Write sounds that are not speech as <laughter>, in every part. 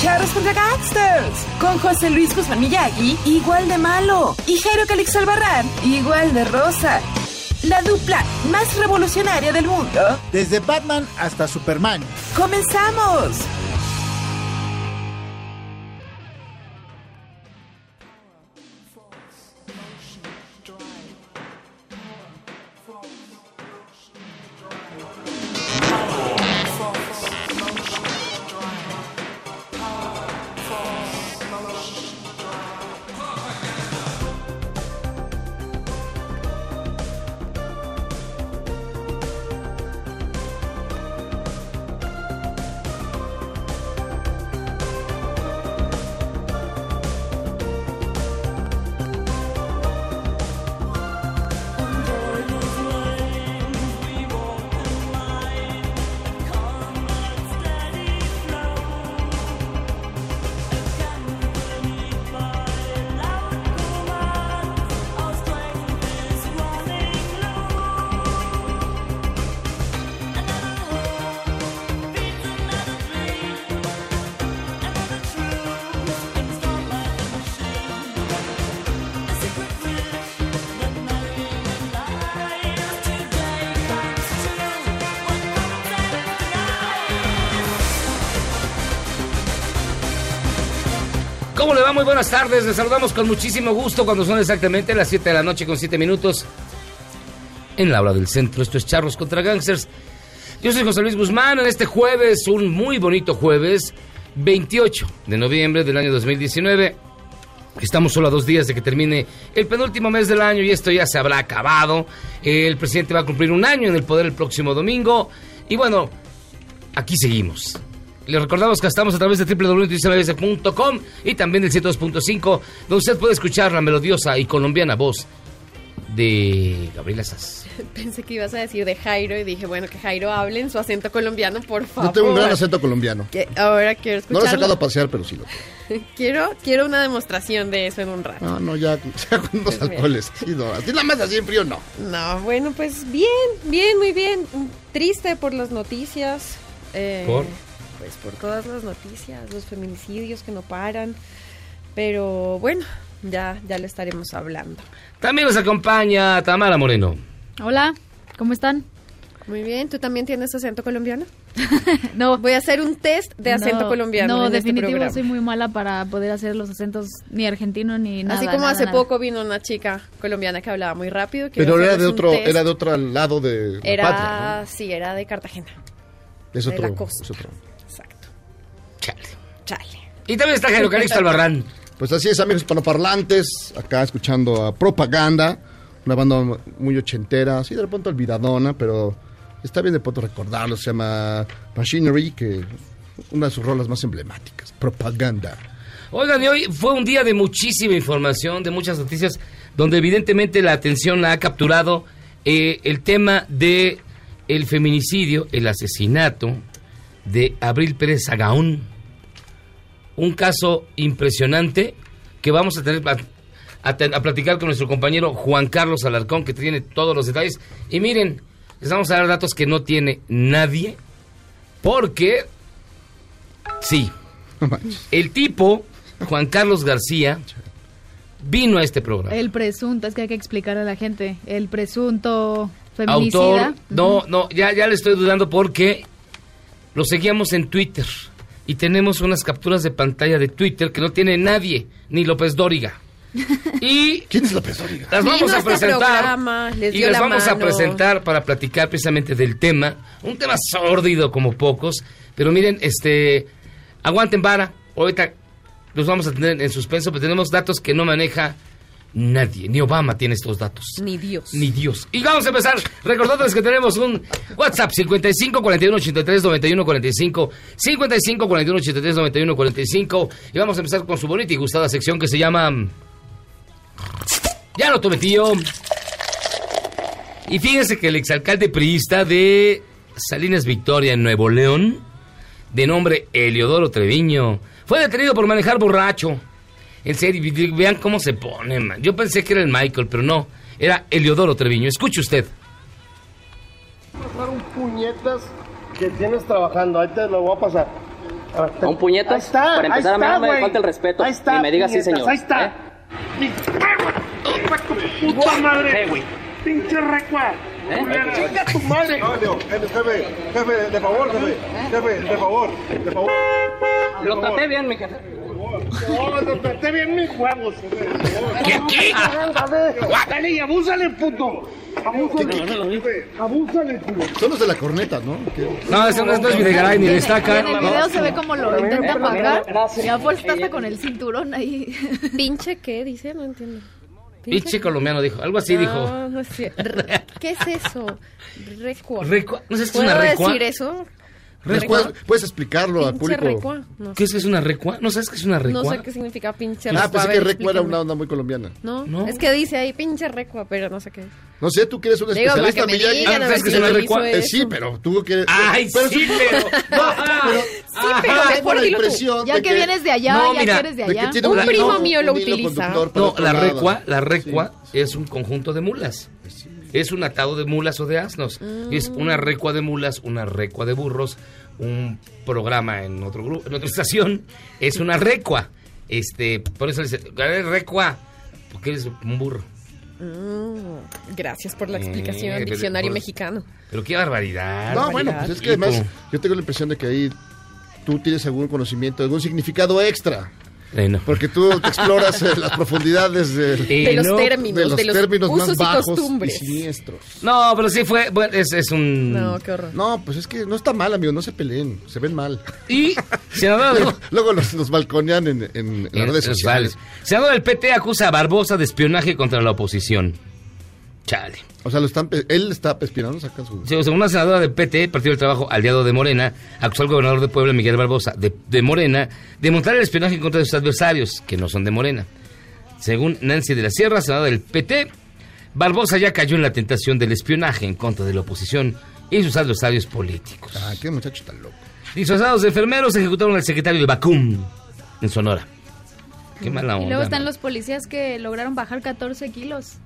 Charros contra Gangsters. Con José Luis Guzmán Miyagi, igual de malo. Y Jairo Calix Albarrán, igual de rosa. La dupla más revolucionaria del mundo. Desde Batman hasta Superman. ¡Comenzamos! Muy buenas tardes. Les saludamos con muchísimo gusto cuando son exactamente las 7 de la noche con 7 minutos en la hora del centro. Esto es Charros contra Gangsters. Yo soy José Luis Guzmán en este jueves, un muy bonito jueves, 28 de noviembre del año 2019. Estamos solo a dos días de que termine el penúltimo mes del año y esto ya se habrá acabado. El presidente va a cumplir un año en el poder el próximo domingo. Y bueno, aquí seguimos. Les recordamos que estamos a través de www.noticiasmabs.com y también del 102.5, donde usted puede escuchar la melodiosa y colombiana voz de Gabriela Sass. <laughs> Pensé que ibas a decir de Jairo y dije, bueno, que Jairo hable en su acento colombiano, por favor. Yo tengo un gran acento colombiano. Que ahora quiero No escucharlo. lo he sacado a pasear, pero sí lo <laughs> tengo. quiero, quiero una demostración de eso en un rato. No, no, ya, ya con dos Dios mío. alcoholes. Sí, no. A ti nada más así en frío, no. No, bueno, pues bien, bien, muy bien. Triste por las noticias. eh, ¿Por? Pues por todas las noticias, los feminicidios que no paran. Pero bueno, ya, ya le estaremos hablando. También nos acompaña Tamara Moreno. Hola, ¿cómo están? Muy bien, ¿tú también tienes acento colombiano? <laughs> No, Voy a hacer un test de acento no, colombiano. No, en este definitivo soy muy mala para poder hacer los acentos ni argentino ni nada. Así como nada, hace nada. poco vino una chica colombiana que hablaba muy rápido. Pero era de otro, era de otro lado de la Era- patria, sí, era de Cartagena. Es de otro, la costa. es otro. Chale. Y también está Jairo Calixto <laughs> Albarrán. Pues así es, amigos hispanoparlantes, acá escuchando a Propaganda, una banda muy ochentera, así de repente olvidadona, pero está bien de pronto recordarlo, se llama Machinery, que es una de sus rolas más emblemáticas, Propaganda. Oigan, y hoy fue un día de muchísima información, de muchas noticias, donde evidentemente la atención la ha capturado eh, el tema de el feminicidio, el asesinato de Abril Pérez Sagaún. Un caso impresionante que vamos a tener a, a te- a platicar con nuestro compañero Juan Carlos Alarcón, que tiene todos los detalles. Y miren, les vamos a dar datos que no tiene nadie, porque sí, el tipo, Juan Carlos García, vino a este programa. El presunto, es que hay que explicarle a la gente. El presunto feminicida. Autor, no, no, ya, ya le estoy dudando porque lo seguíamos en Twitter y tenemos unas capturas de pantalla de Twitter que no tiene nadie, ni López Dóriga. <laughs> Y ¿Quién es López Dóriga? las vamos a este presentar. programa, les y dio les la vamos a presentar para platicar precisamente del tema. Un tema sórdido como pocos. Pero miren, este. Aguanten vara. Ahorita los vamos a tener en suspenso, pero tenemos datos que no maneja nadie. Ni Obama tiene estos datos. Ni Dios. Ni Dios. Y vamos a empezar recordándoles que tenemos un WhatsApp 55 41 83 91 45 55 41 83 91 45 y vamos a empezar con su bonita y gustada sección que se llama Ya no tome tío. Y fíjense que el exalcalde priista de Salinas Victoria en Nuevo León, de nombre Eliodoro Treviño, fue detenido por manejar borracho. En serio, y vean cómo se pone, man. Yo pensé que era el Michael, pero no. Era Eliodoro Treviño. Escuche usted. pasar un puñetas que tienes trabajando. Ahí te lo voy a pasar. A ver, te- ¿A un puñetas? Ahí está, Para empezar, ahí a mí no me falta el respeto. Ahí está, Y me diga sí, señor. Ahí está. ¿Eh? ¡Puta madre! ¿Qué, güey? ¡Pinche recua! ¿Eh? ¡Chinga tu madre! Jefe, jefe, de favor, jefe, jefe, de favor, de favor. Lo traté bien, mi jefe. No, lo traté bien mis huevos. ¿Qué, qué? Dale y abúsale, puto. Abúsale. Abúsale, puto. Son los de la corneta, ¿no? No, ese no es, no Videgaray ni destaca. En el video se ve como lo intenta apagar. gracias. Y a fuerza está hasta con el cinturón ahí. ¿Pinche qué? Dice, no entiendo. Pinche colombiano dijo. Algo así dijo. No, no es cierto. Re- ¿Qué es eso? Recua. Recua. ¿No sabes qué es ¿Puedo una recua? decir eso? ¿Puedes, puedes explicarlo a público? recua. No, ¿Qué es, es una recua? ¿No sabes qué es una recua? no sé qué significa pinche Ah, recua. pensé A que Recua era una onda muy colombiana. No, No. es que dice ahí pinche recua, pero no sé qué. No sé, tú que eres un Digo, especialista, que digan, Ah, ¿sabes si es una recua? Eh, sí, pero tú que eres... Ay, pero sí, pero. <laughs> No, Sí, pero Ajá, mejor la dilo tú. impresión Ya de que vienes de allá, No, ya mira, que eres de de que allá. tiene Un primo no, mío lo utiliza. No, la recua, la recua es un conjunto de mulas. Es un atado de mulas o de asnos. Es una recua de mulas, una recua de burros, un programa en otro grupo, en otra <laughs> estación, es una recua. Este, por eso le dice, "Eres recua, porque eres un burro. Mm, gracias por la Eh, explicación, diccionario por- mexicano. Pero qué barbaridad. No, bueno, pues es que además yo tengo la impresión de que ahí tú tienes algún conocimiento, algún significado extra. Bueno. Porque tú te exploras eh, las profundidades de, Eh, De los no, términos, de los de los términos más y bajos costumbres. y siniestros. No, pero sí fue, bueno, es, es un... No, qué horror. No, pues es que no está mal, amigo, no se peleen, se ven mal. Y <laughs> Luego, luego los, los balconean en, en- en las en- redes en sociales. Senador del PT acusa a Barbosa de espionaje contra la oposición. Chale. O sea, lo están, él está espionando, saca su... Sí, Según una senadora del PT, Partido del Trabajo, aliado de Morena, acusó al gobernador de Puebla, Miguel Barbosa, de, de Morena, de montar el espionaje en contra de sus adversarios, que no son de Morena. Según Nancy de la Sierra, senadora del PT, Barbosa ya cayó en la tentación del espionaje en contra de la oposición y sus adversarios políticos. Ah, qué muchacho tan loco. Disfrazados de enfermeros ejecutaron al secretario de Bacum, en Sonora. Qué mala onda. Y luego están ¿no? los policías que lograron bajar 14 kilos.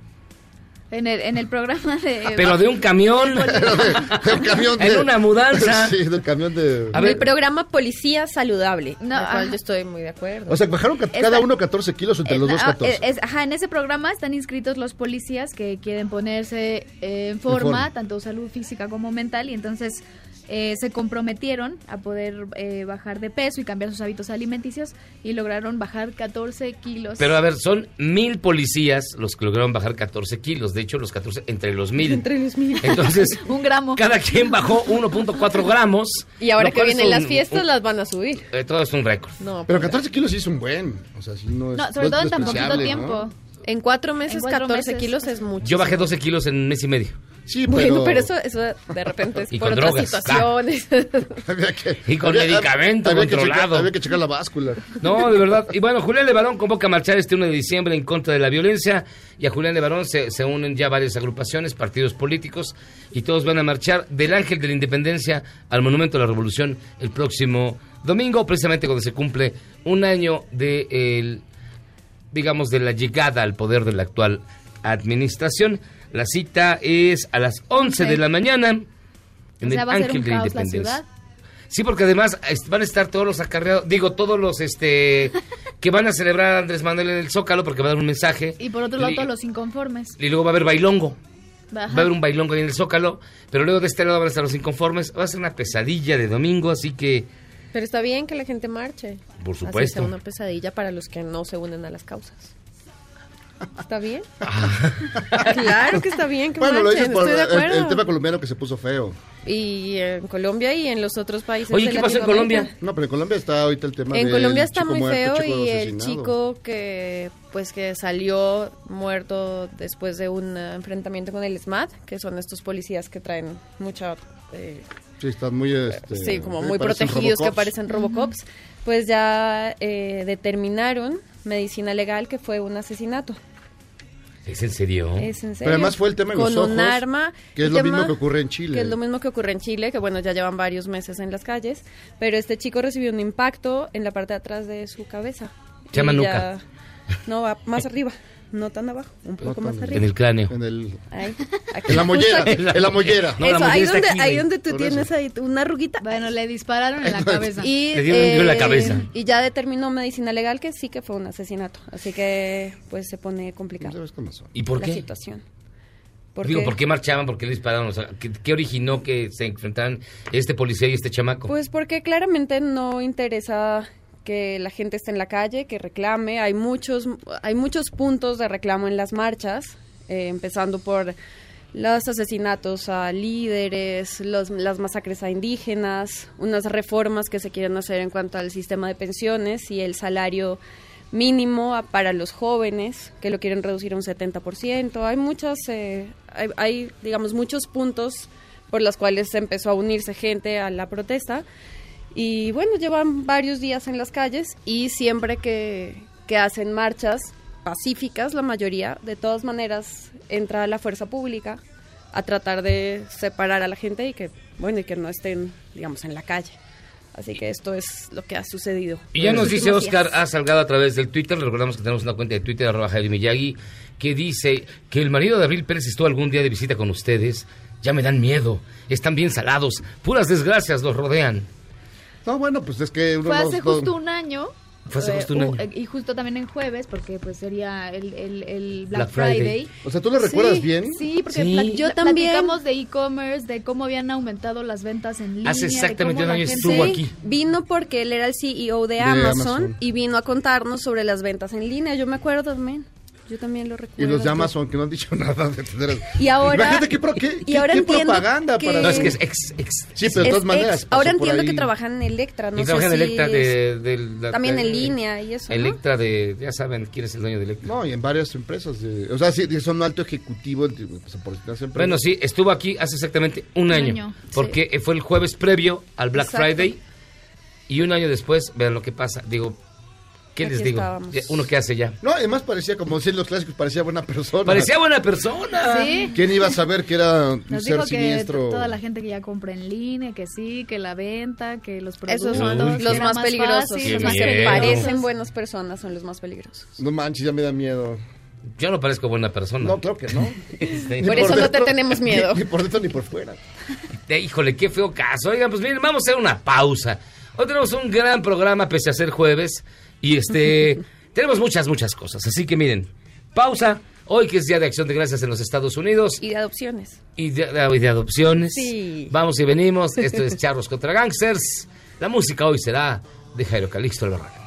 En el, en el programa de... Pero de un camión. El <laughs> camión de- En una mudanza. <laughs> Sí, del camión de... A ver. el programa Policía Saludable. No, cual yo estoy muy de acuerdo. O sea, bajaron ca- cada uno 14 kilos entre los dos ah, 14. eh, es- ajá, en ese programa están inscritos los policías que quieren ponerse eh, en forma, forma. tanto salud física como mental, y entonces eh, se comprometieron a poder eh, bajar de peso y cambiar sus hábitos alimenticios y lograron bajar 14 kilos. Pero a ver, son mil policías los que lograron bajar 14 kilos. De hecho, los 14 entre los mil. Entre los mil. Entonces, <laughs> Un gramo. cada quien bajó 1.4 gramos. Y ahora que vienen las fiestas, un- las van a subir. eh, todo es un récord. No, Pero pues, 14 kilos sí es un buen. O sea, sí no es. No, sobre no todo en tan poquito tiempo. ¿no? En cuatro meses, En cuatro 14 meses. kilos es mucho. Yo bajé 12 kilos en un mes y medio. Sí, Bueno, pero eso, eso de repente es Y por con otras drogas. situaciones. <laughs> Había que- Y con había- medicamento había que checar- había que checar la báscula. No, de verdad. Y bueno, Julián Levarón convoca a marchar este 1 de diciembre en contra de la violencia. Y a Julián Levarón se, se unen ya varias agrupaciones, partidos políticos. Y todos van a marchar del Ángel de la Independencia al Monumento a la Revolución el próximo domingo, precisamente cuando se cumple un año de el, digamos, de la llegada al poder de la actual administración. La cita es a las 11 de la mañana en o sea, el Ángel de la Independencia. ciudad. Sí, porque además van a estar todos los acarreados, digo, todos los este <laughs> que van a celebrar a Andrés Manuel en el Zócalo porque va a dar un mensaje. Y por otro lado, Y- todos los inconformes. Y luego va a haber bailongo. Ajá. Va a haber un bailongo ahí en el Zócalo, pero luego de este lado van a estar los inconformes. Va a ser una pesadilla de domingo, así que, Pero está bien que la gente marche. por Así sea supuesto. una pesadilla para los que no se unen a las causas. ¿Está bien? claro que está bien, que Bueno, lo dices por estoy de el, acuerdo. el tema colombiano que se puso feo. Y en Colombia y en los otros países Oye, de ¿qué pasó en. Colombia? No, pero en Colombia está ahorita el tema En Colombia está muy muerto, feo y el chico que pues que salió muerto después de un eh, enfrentamiento con el SMAT, que son estos policías que traen mucha eh, Sí, están muy... Este, sí, como sí, muy protegidos que Robocops. parecen Robocops, pues ya eh, determinaron medicina legal que fue un asesinato. ¿Es en serio? Es en serio. Pero además fue el tema en Con los un arma. que es lo tema- mismo que ocurre en Chile. Que es lo mismo que ocurre en Chile, que bueno, ya llevan varios meses en las calles. Pero este chico recibió un impacto en la parte de atrás de su cabeza. Se llama Y nuca. ya- No, va más <laughs> arriba. No tan abajo, un poco más arriba. En el cráneo. En, el, <laughs> la mollera, en la mollera. No, la Eso, ahí donde, aquí, ahí güey. donde tú tienes eso. ahí una arruguita. Bueno, le dispararon en la <laughs> cabeza. Y, Le dio un tiro en la eh, cabeza. Y ya determinó medicina legal que sí que fue un asesinato. Así que pues se pone complicado. ¿Y por la qué? situación. ¿Por Digo, qué? ¿por qué marchaban? ¿Por qué le dispararon? O sea, ¿qué, qué originó que se enfrentaran este policía y este chamaco? Pues porque claramente no interesa que la gente esté en la calle, que reclame. Hay muchos, hay muchos puntos de reclamo en las marchas, eh, empezando por los asesinatos a líderes, los- las masacres a indígenas, unas reformas que se quieren hacer en cuanto al sistema de pensiones y el salario mínimo para los jóvenes, que lo quieren reducir a un 70%. Hay muchas, eh, hay, hay, digamos, muchos puntos por los cuales se empezó a unirse gente a la protesta. Y bueno, llevan varios días en las calles y siempre que, que hacen marchas pacíficas, la mayoría, de todas maneras entra la fuerza pública a tratar de separar a la gente y que, bueno, y que no estén, digamos, en la calle. Así que esto es lo que ha sucedido. Y ya nos dice Oscar días. A. Salgado a través del Twitter, recordamos que tenemos una cuenta de Twitter, arroba Jairo Miyagi, que dice que el marido de Abril Pérez estuvo algún día de visita con ustedes. Ya me dan miedo, están bien salados, puras desgracias los rodean. No, bueno, pues es que uno Fue hace no- justo un año. Fue hace eh, justo un año. eh, Y justo también en jueves, porque pues sería el, el- el Black, Black Friday. Friday. O sea, ¿tú lo recuerdas Sí, bien? Sí, porque Sí. Yo también. platicamos de e-commerce, de cómo habían aumentado las ventas en línea. Hace exactamente un año gente- estuvo aquí. Vino porque él era el CEO de, De Amazon, Amazon. y vino a contarnos sobre las ventas en línea. Yo me acuerdo también. Yo también lo Y recuerdo. los de Amazon que no han dicho <laughs> nada de tener... Y ahora- Imagínate qué, pro- qué, y qué- ahora qué entiendo propaganda que- para... No, es que es ex, ex. Sí, pero de todas maneras... ahora entiendo ahí. que trabajan en Electra. No y sé trabaja en si Electra es- de, También en línea y eso, ¿no? Electra de, ya saben quién es el dueño de Electra. No, y en varias empresas. de- o sea, sí, son un alto ejecutivo pues. Bueno, sí, estuvo aquí hace exactamente un Un año, año, porque fue el jueves previo al Black Exacto. Friday y un año después, vean lo que pasa. Digo, ¿qué Aquí les digo? estábamos. Uno que hace ya. No, además parecía, como decían los clásicos, parecía buena persona. Parecía buena persona. Sí. ¿Quién iba a saber que era un Nos ser dijo que siniestro? toda la gente que ya compra en línea, que sí, que la venta, que los productos. Esos son Uy, los más peligrosos. fácil, Los más que parecen buenas personas son los más peligrosos. No manches, ya me da miedo. Yo no parezco buena persona. No, claro que no. <laughs> Este, Por eso no te tenemos miedo. Ni, ni por dentro ni por fuera. Eh, Híjole, qué feo caso. Oigan, pues miren, vamos a hacer una pausa. Hoy tenemos un gran programa, pese a ser jueves. Y este, <laughs> tenemos muchas, muchas cosas. Así que miren, pausa. Hoy que es Día de Acción de Gracias en los Estados Unidos Y de adopciones. y de, de adopciones. Sí. Vamos y venimos. <laughs> Esto es Charros contra Gangsters. La música hoy será de Jairo Calixto Albarrán.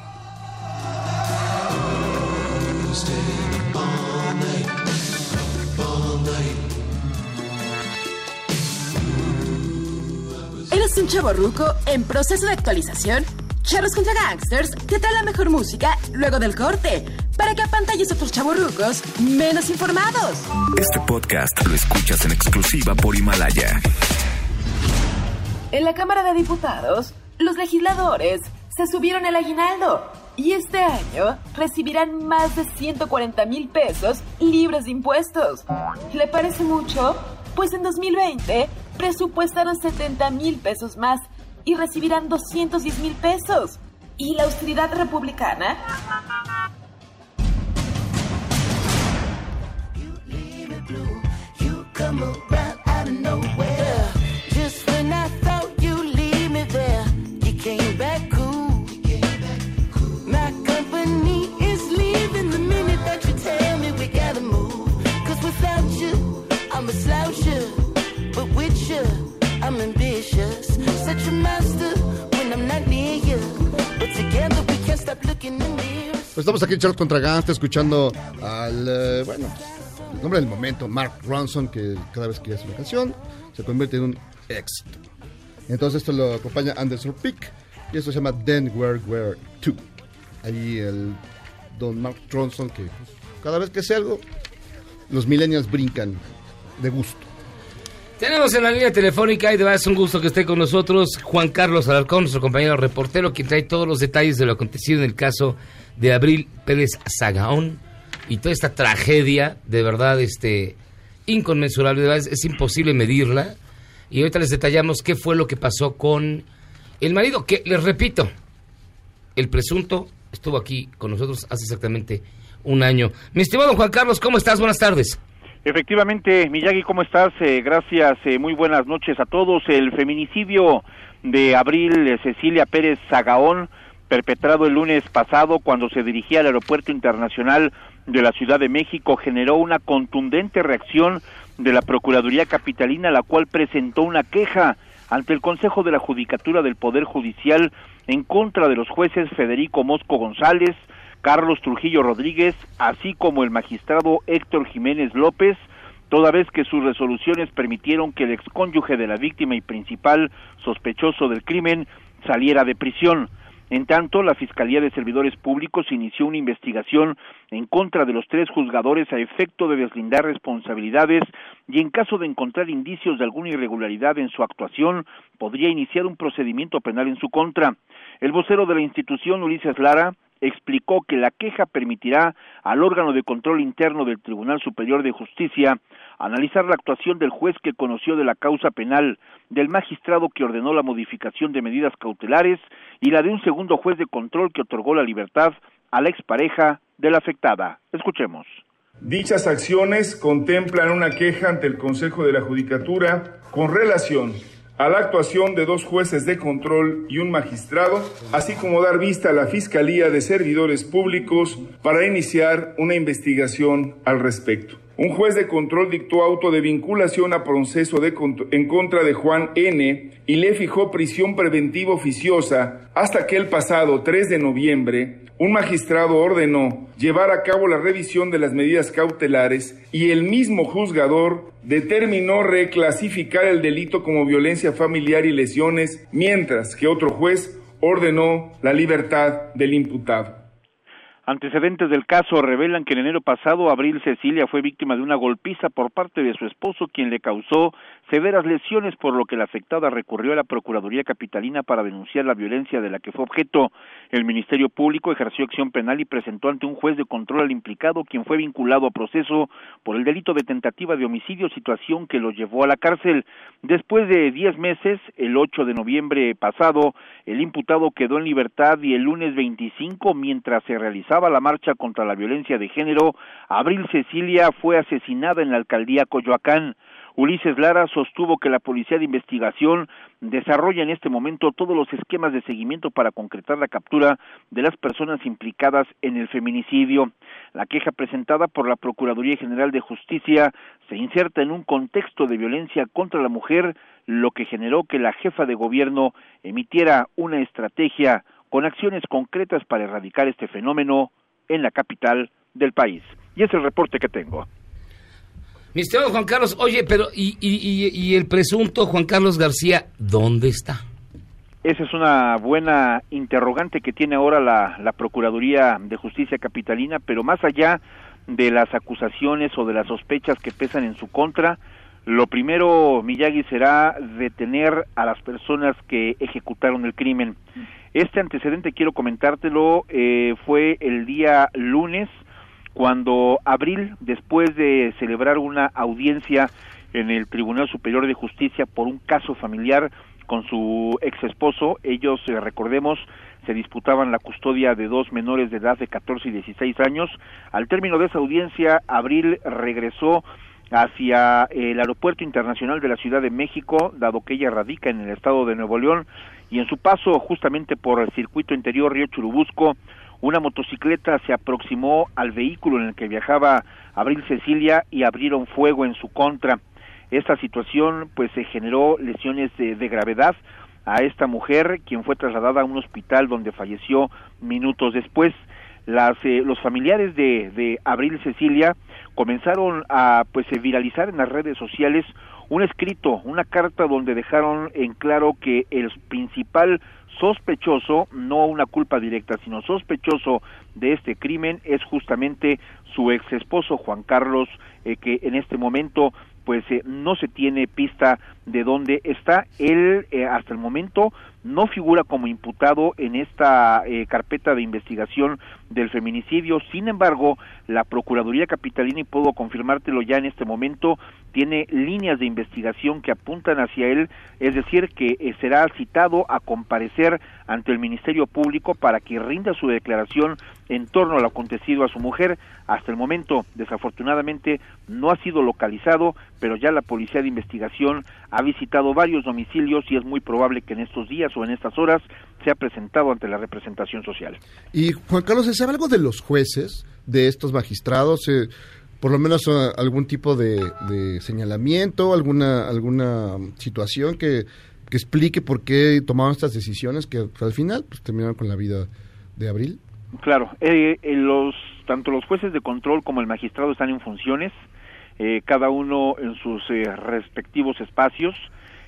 ¿Eres un chavo ruco en proceso de actualización? Charros contra Gangsters te trae la mejor música luego del corte para que apantalles a otros chavorrucos menos informados. Este podcast lo escuchas en exclusiva por Himalaya. En la Cámara de Diputados, los legisladores se subieron el aguinaldo y este año recibirán más de 140 mil pesos libres de impuestos. ¿Le parece mucho? Pues en 2020 presupuestaron 70 mil pesos más y recibirán 210 mil pesos. ¿Y la austeridad republicana? Pues estamos aquí en Charles contra Gangsta escuchando al, eh, bueno, el nombre del momento, Mark Ronson, que cada vez que hace una canción se convierte en un éxito. Entonces esto lo acompaña Anderson Peak y esto se llama Then Where Where To. Ahí el don Mark Ronson que pues, cada vez que hace algo, los millennials brincan de gusto. Tenemos en la línea telefónica y de verdad es un gusto que esté con nosotros Juan Carlos Alarcón, nuestro compañero reportero, quien trae todos los detalles de lo acontecido en el caso de Abril Pérez Zagaón y toda esta tragedia, de verdad, este, inconmensurable, de verdad, es, es imposible medirla. Y ahorita les detallamos qué fue lo que pasó con el marido, que les repito, el presunto estuvo aquí con nosotros hace exactamente un año. Mi estimado Juan Carlos, ¿cómo estás? Buenas tardes. Efectivamente, Miyagi, ¿cómo estás? Eh, gracias, eh, muy buenas noches a todos. El feminicidio de Abril eh, Cecilia Pérez Zagaón, perpetrado el lunes pasado cuando se dirigía al Aeropuerto Internacional de la Ciudad de México, generó una contundente reacción de la Procuraduría Capitalina, la cual presentó una queja ante el Consejo de la Judicatura del Poder Judicial en contra de los jueces Federico Mosco González, Carlos Trujillo Rodríguez, así como el magistrado Héctor Jiménez López, toda vez que sus resoluciones permitieron que el excónyuge de la víctima y principal sospechoso del crimen saliera de prisión. En tanto, la Fiscalía de Servidores Públicos inició una investigación en contra de los tres juzgadores a efecto de deslindar responsabilidades y en caso de encontrar indicios de alguna irregularidad en su actuación, podría iniciar un procedimiento penal en su contra. El vocero de la institución, Ulises Lara, explicó que la queja permitirá al órgano de control interno del Tribunal Superior de Justicia analizar la actuación del juez que conoció de la causa penal, del magistrado que ordenó la modificación de medidas cautelares y la de un segundo juez de control que otorgó la libertad a la expareja de la afectada. Escuchemos. Dichas acciones contemplan una queja ante el Consejo de la Judicatura con relación a la actuación de dos jueces de control y un magistrado, así como dar vista a la Fiscalía de Servidores Públicos para iniciar una investigación al respecto. Un juez de control dictó auto de vinculación a proceso en contra de Juan N. y le fijó prisión preventiva oficiosa hasta que el pasado 3 de noviembre un magistrado ordenó llevar a cabo la revisión de las medidas cautelares y el mismo juzgador determinó reclasificar el delito como violencia familiar y lesiones, mientras que otro juez ordenó la libertad del imputado. Antecedentes del caso revelan que en enero pasado Abril Cecilia fue víctima de una golpiza por parte de su esposo quien le causó severas lesiones por lo que la afectada recurrió a la Procuraduría Capitalina para denunciar la violencia de la que fue objeto. El Ministerio Público ejerció acción penal y presentó ante un juez de control al implicado quien fue vinculado a proceso por el delito de tentativa de homicidio, situación que lo llevó a la cárcel. Después de diez meses, el 8 de noviembre pasado, el imputado quedó en libertad y el lunes 25, mientras se realizaba la marcha contra la violencia de género, Abril Cecilia fue asesinada en la alcaldía Coyoacán. Ulises Lara sostuvo que la Policía de Investigación desarrolla en este momento todos los esquemas de seguimiento para concretar la captura de las personas implicadas en el feminicidio. La queja presentada por la Procuraduría General de Justicia se inserta en un contexto de violencia contra la mujer, lo que generó que la jefa de gobierno emitiera una estrategia con acciones concretas para erradicar este fenómeno en la capital del país. Y es el reporte que tengo. Mi estimado Juan Carlos, oye, pero ¿y, y, y el presunto Juan Carlos García dónde está? Esa es una buena interrogante que tiene ahora la, la Procuraduría de Justicia Capitalina, pero más allá de las acusaciones o de las sospechas que pesan en su contra, lo primero, Miyagi, será detener a las personas que ejecutaron el crimen. Este antecedente, quiero comentártelo, eh, fue el día lunes, cuando Abril, después de celebrar una audiencia en el Tribunal Superior de Justicia por un caso familiar con su ex esposo, ellos, eh, recordemos, se disputaban la custodia de dos menores de edad de 14 y 16 años. Al término de esa audiencia, Abril regresó hacia el Aeropuerto Internacional de la Ciudad de México, dado que ella radica en el estado de Nuevo León, y en su paso justamente por el circuito interior Río Churubusco, una motocicleta se aproximó al vehículo en el que viajaba Abril Cecilia y abrieron fuego en su contra. Esta situación pues se generó lesiones de, de gravedad a esta mujer, quien fue trasladada a un hospital donde falleció minutos después. las, eh, los familiares de, de Abril Cecilia comenzaron a pues viralizar en las redes sociales un escrito, una carta donde dejaron en claro que el principal sospechoso, no una culpa directa, sino sospechoso de este crimen es justamente su ex esposo Juan Carlos, eh, que en este momento pues eh, no se tiene pista de dónde está. Él eh, hasta el momento no figura como imputado en esta eh, carpeta de investigación del feminicidio. Sin embargo, la Procuraduría Capitalina, y puedo confirmártelo ya en este momento, tiene líneas de investigación que apuntan hacia él, es decir, que eh, será citado a comparecer ante el Ministerio Público para que rinda su declaración en torno a lo acontecido a su mujer. Hasta el momento, desafortunadamente, no ha sido localizado, pero ya la Policía de Investigación ha visitado varios domicilios y es muy probable que en estos días o en estas horas sea presentado ante la representación social. Y Juan Carlos, ¿se sabe algo de los jueces, de estos magistrados? Eh, por lo menos eh, algún tipo de, de señalamiento, alguna, alguna situación que, que explique por qué tomaron estas decisiones que al final pues, terminaron con la vida de Abril. Claro, eh, eh, los tanto los jueces de control como el magistrado están en funciones, eh, cada uno en sus eh, respectivos espacios.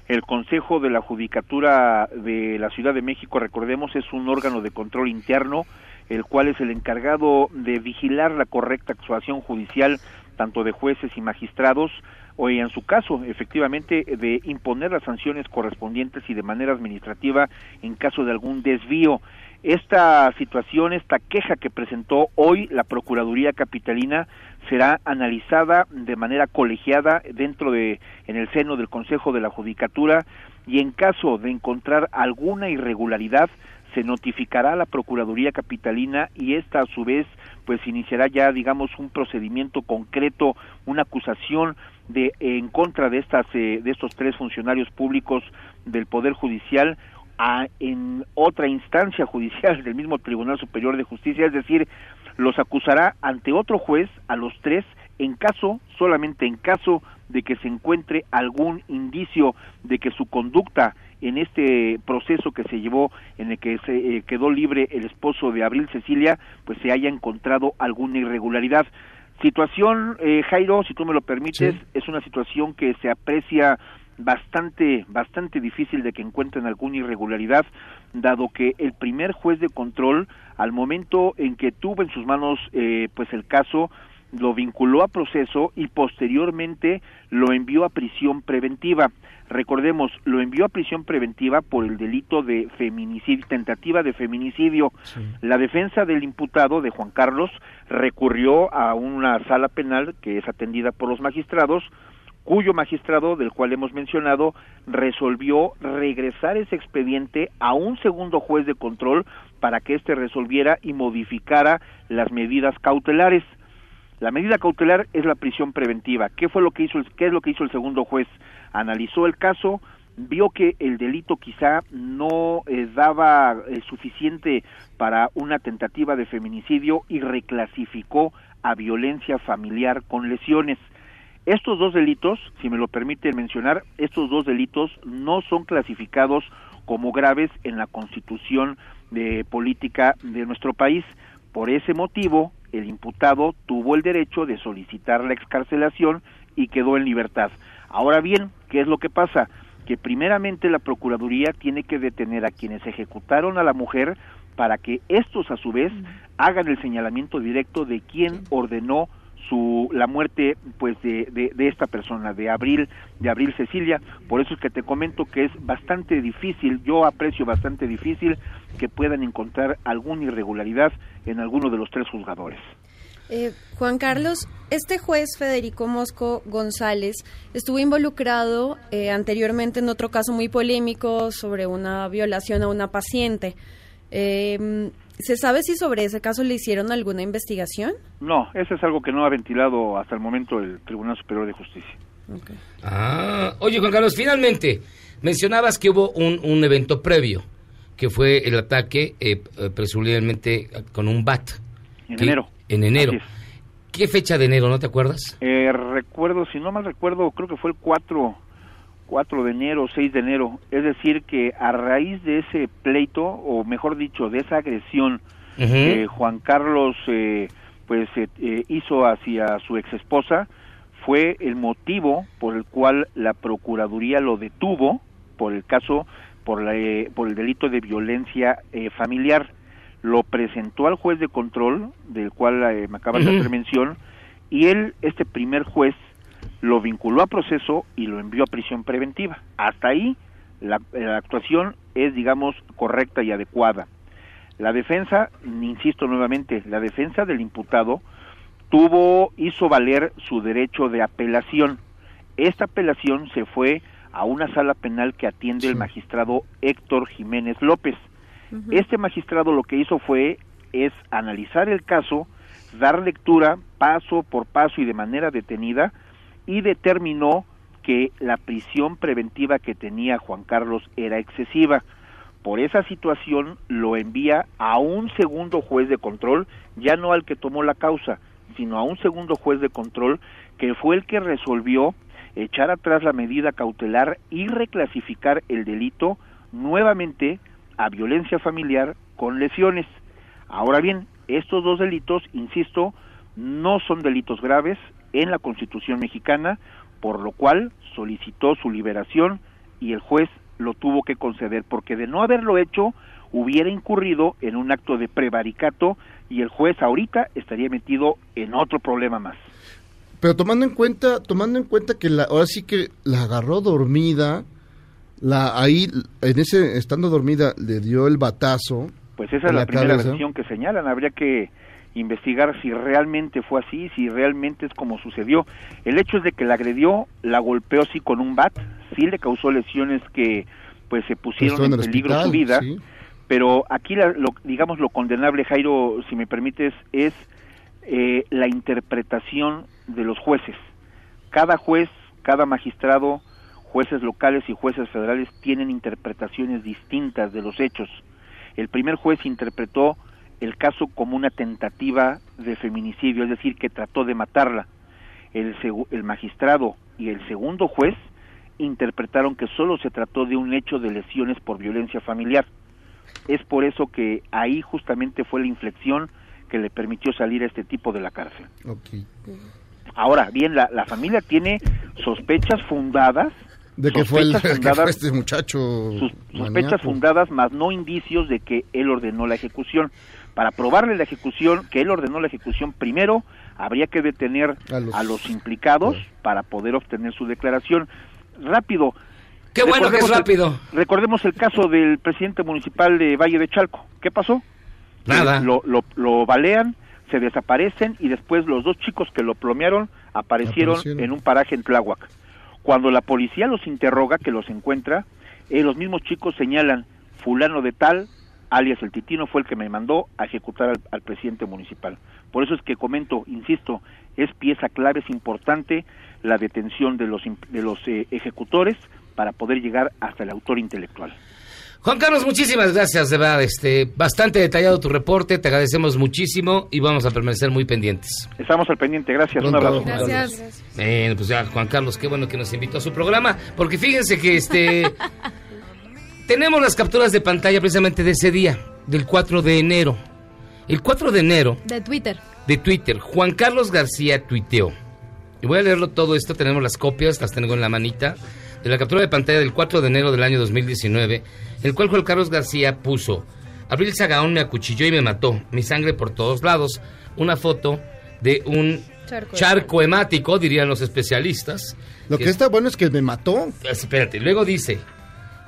El Consejo de la Judicatura de la Ciudad de México, recordemos, es un órgano de control interno, el cual es el encargado de vigilar la correcta actuación judicial tanto de jueces y magistrados, o en su caso, efectivamente, de imponer las sanciones correspondientes y de manera administrativa en caso de algún desvío. Esta situación, esta queja que presentó hoy la Procuraduría Capitalina será analizada de manera colegiada dentro de en el seno del Consejo de la Judicatura y en caso de encontrar alguna irregularidad se notificará a la Procuraduría Capitalina y esta a su vez pues iniciará ya digamos un procedimiento concreto, una acusación de en contra de estas eh, de estos tres funcionarios públicos del Poder Judicial a, en otra instancia judicial del mismo Tribunal Superior de Justicia, es decir, los acusará ante otro juez a los tres en caso, solamente en caso de que se encuentre algún indicio de que su conducta en este proceso que se llevó en el que se eh, quedó libre el esposo de Abril Cecilia, pues se haya encontrado alguna irregularidad. Situación, eh, Jairo, si tú me lo permites, Sí. es una situación que se aprecia bastante bastante difícil de que encuentren alguna irregularidad dado que el primer juez de control al momento en que tuvo en sus manos eh, pues el caso lo vinculó a proceso y posteriormente lo envió a prisión preventiva. Recordemos, lo envió a prisión preventiva por el delito de feminicidio, tentativa de feminicidio. La defensa del imputado de Juan Carlos recurrió a una sala penal que es atendida por los magistrados, cuyo magistrado, del cual hemos mencionado, resolvió regresar ese expediente a un segundo juez de control para que éste resolviera y modificara las medidas cautelares. La medida cautelar es la prisión preventiva. ¿Qué fue lo que hizo qué es lo que hizo el segundo juez? Analizó el caso, vio que el delito quizá no eh, daba eh, suficiente para una tentativa de feminicidio y reclasificó a violencia familiar con lesiones. Estos dos delitos, si me lo permiten mencionar, estos dos delitos no son clasificados como graves en la Constitución de política de nuestro país. Por ese motivo, el imputado tuvo el derecho de solicitar la excarcelación y quedó en libertad. Ahora bien, ¿qué es lo que pasa? Que primeramente la Procuraduría tiene que detener a quienes ejecutaron a la mujer para que estos a su vez hagan el señalamiento directo de quién ordenó su la muerte pues de, de, esta persona de abril de abril Cecilia por eso es que te comento que es bastante difícil yo aprecio bastante difícil que puedan encontrar alguna irregularidad en alguno de los tres juzgadores eh, Juan Carlos, este juez Federico Mosco González estuvo involucrado eh, anteriormente en otro caso muy polémico sobre una violación a una paciente. Eh, ¿Se sabe si sobre ese caso le hicieron alguna investigación? No, eso es algo que no ha ventilado hasta el momento el Tribunal Superior de Justicia. Okay. Ah, oye Juan Carlos, finalmente mencionabas que hubo un, un evento previo, que fue el ataque eh, presumiblemente con un BAT. En que, enero. En enero. ¿Qué fecha de enero, no te acuerdas? Eh, recuerdo, si no mal recuerdo, creo que fue el 4, 4 de enero, 6 de enero. Es decir, que a raíz de ese pleito, o mejor dicho, de esa agresión que Juan Carlos eh, pues eh, eh, hizo hacia su ex esposa fue el motivo por el cual la procuraduría lo detuvo por el caso por la, eh, por el delito de violencia eh, familiar. Lo presentó al juez de control del cual eh, me acabas de hacer mención y él este primer juez lo vinculó a proceso y lo envió a prisión preventiva hasta ahí la, la actuación es digamos correcta y adecuada la defensa, insisto nuevamente, la defensa del imputado tuvo, hizo valer su derecho de apelación. Esta apelación se fue a una sala penal que atiende el magistrado Héctor Jiménez López. Este magistrado lo que hizo fue es analizar el caso, dar lectura paso por paso y de manera detenida y determinó que la prisión preventiva que tenía Juan Carlos era excesiva. Por esa situación lo envía a un segundo juez de control, ya no al que tomó la causa, sino a un segundo juez de control que fue el que resolvió echar atrás la medida cautelar y reclasificar el delito nuevamente a violencia familiar con lesiones. Ahora bien, estos dos delitos, insisto, no son delitos graves en la Constitución mexicana, por lo cual solicitó su liberación y el juez lo tuvo que conceder, porque de no haberlo hecho hubiera incurrido en un acto de prevaricato y el juez ahorita estaría metido en otro problema más. Pero tomando en cuenta, tomando en cuenta que la, ahora sí que la agarró dormida, la ahí en ese estando dormida le dio el batazo. Pues esa es la, primera cabeza. versión que señalan. Habría que investigar si realmente fue así, si realmente es como sucedió. El hecho es de que la agredió, la golpeó sí con un bat, sí le causó lesiones que pues se pusieron en en el peligro hospital, su vida. sí. Pero aquí, la- lo, digamos, lo condenable, Jairo, si me permites, es eh, la interpretación de los jueces. Cada juez, cada magistrado, jueces locales y jueces federales tienen interpretaciones distintas de los hechos. El primer juez interpretó el caso como una tentativa de feminicidio, es decir, que trató de matarla. El, magistrado y el segundo juez interpretaron que solo se trató de un hecho de lesiones por violencia familiar. Es por eso que ahí justamente fue la inflexión que le permitió salir a este tipo de la cárcel. Ahora, bien, la, la familia tiene sospechas fundadas. De que fue, el, sospechas <laughs> que fue fundadas- este muchacho. sus sospechas fundadas, más no indicios de que él ordenó la ejecución. Para probarle la ejecución, que él ordenó la ejecución, primero habría que detener a los, implicados para poder obtener su declaración. Rápido. Qué bueno que es Recordemos el- rápido. recordemos el caso del presidente municipal de Valle de Chalco. ¿Qué pasó? Nada. Lo, lo, lo balean, se desaparecen y después los dos chicos que lo plomearon aparecieron, Aparecieron. en un paraje en Tláhuac. Cuando la policía los interroga, que los encuentra, eh, los mismos chicos señalan, fulano de tal, alias el Titino, fue el que me mandó a ejecutar al, al presidente municipal. Por eso es que comento, insisto, es pieza clave, es importante la detención de los, de los eh, ejecutores para poder llegar hasta el autor intelectual. Juan Carlos, muchísimas gracias, de verdad. Este, bastante detallado tu reporte, te agradecemos muchísimo y vamos a permanecer muy pendientes. Estamos al pendiente, gracias, un abrazo. Gracias. Bueno, pues ya, Juan Carlos, qué bueno que nos invitó a su programa, porque fíjense que este <laughs> tenemos las capturas de pantalla precisamente de ese día, del 4 de enero. El 4 de enero De Twitter. de Twitter, Juan Carlos García tuiteó. Y voy a leerlo todo esto, tenemos las copias, las tengo en la manita, de la captura de pantalla del 4 de enero del año 2019, el cual Juan Carlos García puso, Abril Sagaón me acuchilló y me mató, mi sangre por todos lados, una foto de un Charco. charco hemático, dirían los especialistas. Lo que está bueno es que me mató. Espérate, luego dice,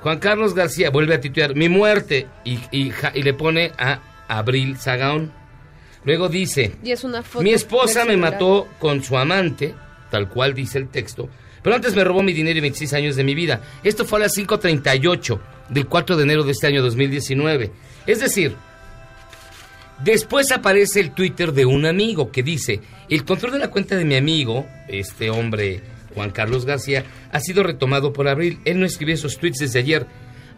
Juan Carlos García vuelve a titular mi muerte y, y le pone a Abril Sagaón. Luego dice, Y es una foto mi esposa me mató con su amante, tal cual dice el texto, pero antes me robó mi dinero y 26 años de mi vida. Esto fue a las 5.38 del 4 de enero de este año 2019. Es decir, después aparece el Twitter de un amigo que dice, el control de la cuenta de mi amigo, este hombre Juan Carlos García, ha sido retomado por Abril. Él no escribió esos tweets desde ayer.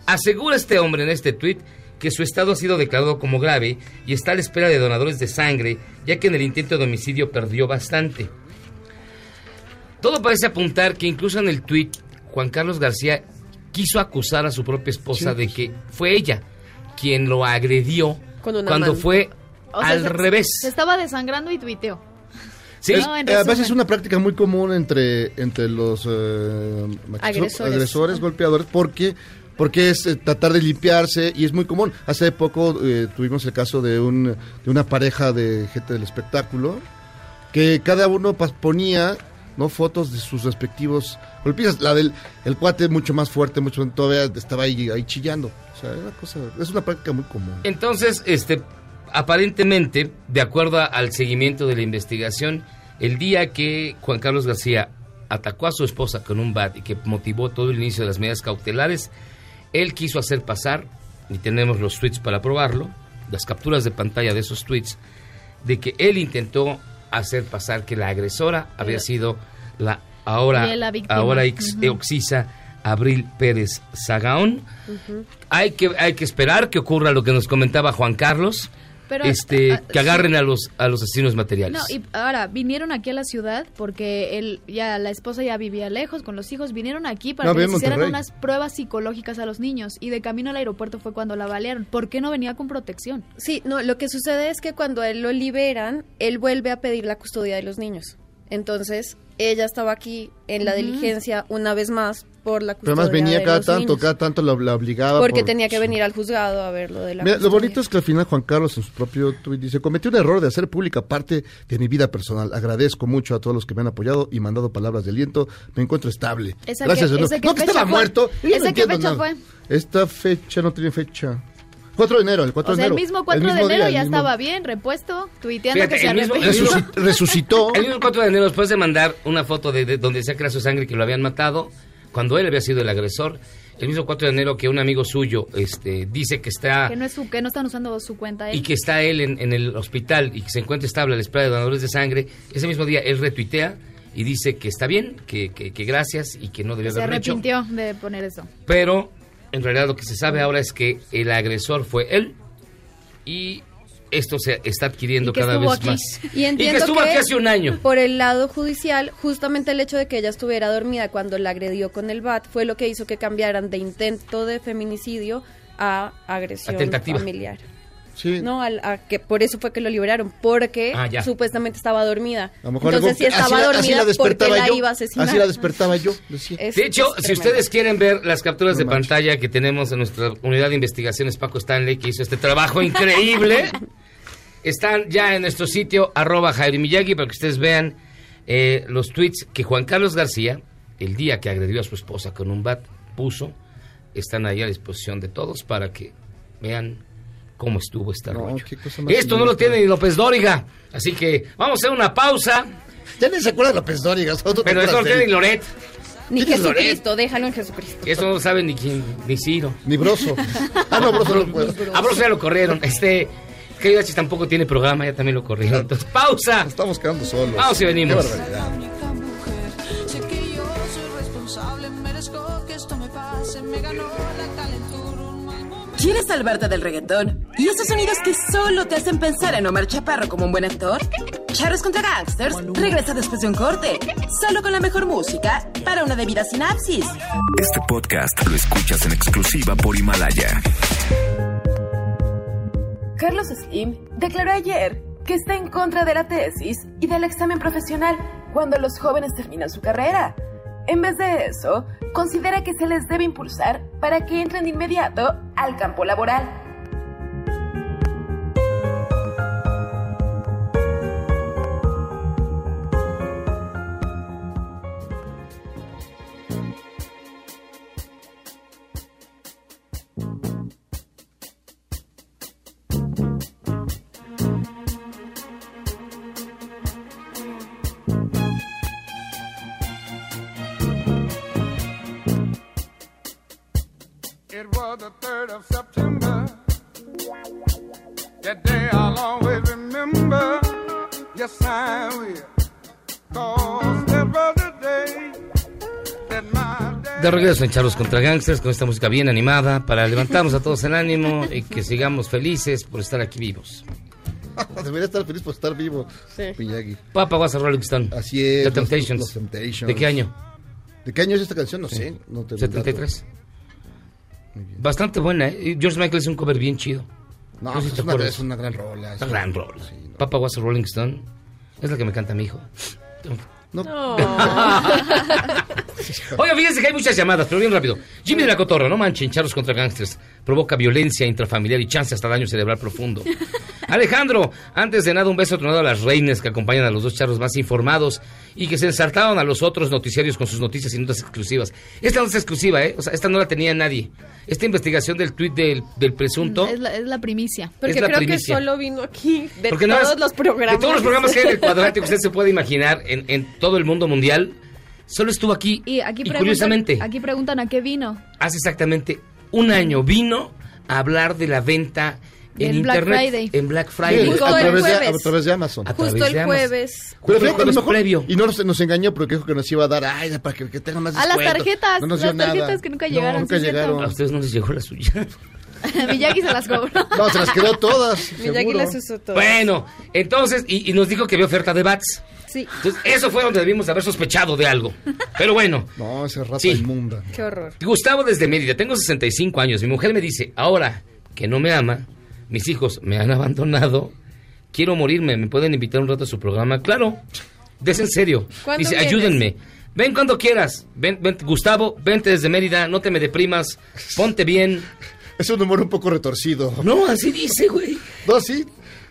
Asegura este hombre en este tweet que su estado ha sido declarado como grave y está a la espera de donadores de sangre, ya que en el intento de homicidio perdió bastante. Todo parece apuntar que incluso en el tweet Juan Carlos García quiso acusar a su propia esposa Sí. de que fue ella quien lo agredió cuando fue O sea, al se- revés. Se estaba desangrando y tuiteó. Sí. Es- No, en eh, a veces resumen. es una práctica muy común entre, entre los eh, Agresores. agresores, golpeadores, porque porque es eh, tratar de limpiarse y es muy común. Hace poco eh, tuvimos el caso de, un, de una pareja de gente del espectáculo que cada uno ponía no fotos de sus respectivos golpizas. La del el cuate mucho más fuerte, mucho todavía estaba ahí, ahí chillando. O sea, es una cosa, es una práctica muy común. Entonces, este, aparentemente, de acuerdo al seguimiento de la investigación, el día que Juan Carlos García atacó a su esposa con un bat y que motivó todo el inicio de las medidas cautelares, él quiso hacer pasar, y tenemos los tweets para probarlo, las capturas de pantalla de esos tweets, de que él intentó hacer pasar que la agresora había sido la ahora, la ahora ex- oxisa Abril Pérez Zagaón. Hay que, hay que esperar que ocurra lo que nos comentaba Juan Carlos, Pero, este, ah, que agarren a los, a los asesinos No, materiales. y ahora vinieron aquí a la ciudad porque él ya la esposa ya vivía lejos con los hijos, vinieron aquí para No, que les hicieran Monterrey. unas pruebas psicológicas a los niños y de camino al aeropuerto fue cuando la balearon. ¿Por qué no venía con protección? Sí, no, lo que sucede es que cuando él lo liberan, él vuelve a pedir la custodia de los niños. Entonces, ella estaba aquí en la diligencia una vez más por la Pero custodia además venía de cada los tanto, niños. cada tanto la, la obligaba. Porque por- tenía que venir al juzgado a ver lo de la Mira, lo bonito es que al final Juan Carlos en su propio tuit dice, cometí un error de hacer pública parte de mi vida personal. Agradezco mucho a todos los que me han apoyado y mandado palabras de aliento. Me encuentro estable. ¿Esa Gracias, No, que estaba fue? muerto. Yo no ¿Esa qué fecha nada. fue? Esta fecha no tiene fecha. 4 de enero, el 4 O sea, de el enero. mismo 4 de mismo enero día, ya el mismo- estaba bien, repuesto, tuiteando Fíjate, que se el mismo- el mismo- resucitó. <laughs> El mismo 4 de enero, después de mandar una foto de, de donde que era su sangre que lo habían matado, cuando él había sido el agresor, el mismo 4 de enero que un amigo suyo este, dice que está Que no, es su, que no están usando su cuenta él. y que está él en, en el hospital y que se encuentra estable a la espera de donadores de sangre, ese mismo día él retuitea y dice que está bien, que, que- que gracias y que no debía se haberlo hecho. arrepintió de poner eso. Pero en realidad lo que se sabe ahora es que el agresor fue él y esto se está adquiriendo Y que cada vez aquí. más. Y entiendo que estuvo aquí hace un año. Por el lado judicial, justamente el hecho de que ella estuviera dormida cuando la agredió con el bat fue lo que hizo que cambiaran de intento de feminicidio a agresión A tentativa. familiar. Sí. No, al- a que por eso fue que lo liberaron, porque Ah, supuestamente estaba dormida. A lo mejor Entonces, si algo- estaba la- así dormida, la ¿por qué despertaba la iba a asesinar? Así la despertaba yo, decía. Es- De hecho, si ustedes quieren ver las capturas de pantalla que tenemos en nuestra unidad de investigaciones Paco Stanley, que hizo este trabajo increíble, <laughs> están ya en nuestro sitio arroba Jairo Miyagi para que ustedes vean eh, los tweets que Juan Carlos García, el día que agredió a su esposa con un bat, puso. Están ahí a disposición de todos para que vean cómo estuvo este rollo. cosa más Esto no lo tiene ni López Dóriga, así que vamos a hacer una pausa. Ya ni se acuerda de López Dóriga. Pero eso acuerdas no tiene ni Loret. Ni ¿Quién es Loret? Jesucristo, déjalo en Jesucristo. Eso no lo sabe ni quién, ni Ciro. Ni Broso. <laughs> Ah, no, Broso no puede. A Broso ya lo corrieron. Este, que H tampoco tiene programa, ya también lo corrieron. Entonces, pausa. Estamos quedando solos. Vamos y venimos. Qué barbaridad. ¿Quieres salvarte del reggaetón? ¿Y esos sonidos que solo te hacen pensar en Omar Chaparro como un buen actor? Charros contra Gangsters regresa después de un corte, solo con la mejor música para una debida sinapsis. Este podcast lo escuchas en exclusiva por Himalaya. Carlos Slim declaró ayer que está en contra de la tesis y del examen profesional cuando los jóvenes terminan su carrera. En vez de eso, considera que se les debe impulsar para que entren de inmediato al campo laboral. Yes, I will. Cause that was the day that my dad. De regreso en Charlos contra Gangsters con esta música bien animada para levantarnos a todos el ánimo y que sigamos felices por estar aquí vivos. Debería estar feliz por estar vivo. Sí. Miyagi. Papa was a Rolling Stone. Así es. The los- Temptations. Los, Temptations. ¿De qué año? ¿De qué año es esta canción? No sé. No te 73. Bastante buena, ¿eh? George Michael es un cover bien chido. No, No sé si pues te es, una, acuerdas. es una gran rola. Una es gran una- rola. Papa was a Rolling Stone. Es la que me canta mi hijo. No. <laughs> Oiga, fíjense que hay muchas llamadas, pero bien rápido. Jimmy de la Cotorra, no manchen, charros contra gangsters. Provoca violencia intrafamiliar y chance hasta daño cerebral profundo. <laughs> Alejandro, antes de nada, un beso tronado a las reinas que acompañan a los dos charros más informados y que se ensartaron a los otros noticiarios con sus noticias y notas exclusivas. Esta no es exclusiva, ¿eh? O sea, esta no la tenía nadie. Esta investigación del tuit del, del presunto. Es la, es la primicia. Porque la creo primicia. que solo vino aquí de Porque todos más- los programas. De todos los programas que hay en el cuadrante que usted se puede imaginar en, en todo el mundo mundial, solo estuvo aquí. Y aquí preguntan, curiosamente, aquí preguntan a qué vino. hace exactamente un año vino a hablar de la venta en Del Black internet Friday. en Black Sí, Friday. Justo a, el través de, a través de Amazon. A Justo el jueves. Pero Justo fíjate, a lo mejor- previo. Y no nos, nos engañó porque dijo que nos iba a dar, ay, para que, que tenga más A las descuento. tarjetas, No nos las dio nada. tarjetas que nunca No, llegaron, nunca sí, cierto. llegaron. A ustedes no les llegó la suya. <laughs> Miyagi se las cobró. <laughs> No, se las quedó todas. Miyagi seguro. las usó todas. Bueno, entonces, y, y nos dijo que había oferta de bats. Sí. Entonces, eso fue donde debimos haber sospechado de algo. Pero bueno. <laughs> No, esa rata Sí. inmunda. Qué horror. Gustavo desde Mérida, tengo 65 años. Mi mujer me dice, ahora que no me ama, mis hijos me han abandonado, quiero morirme, ¿me pueden invitar un rato a su programa? Claro, des en serio. ¿Cuándo Dice, vienes? ayúdenme. Ven cuando quieras. Ven, ven, Gustavo, vente desde Mérida, no te me deprimas, ponte bien. Es un humor un poco retorcido. No, así dice, güey. No, sí.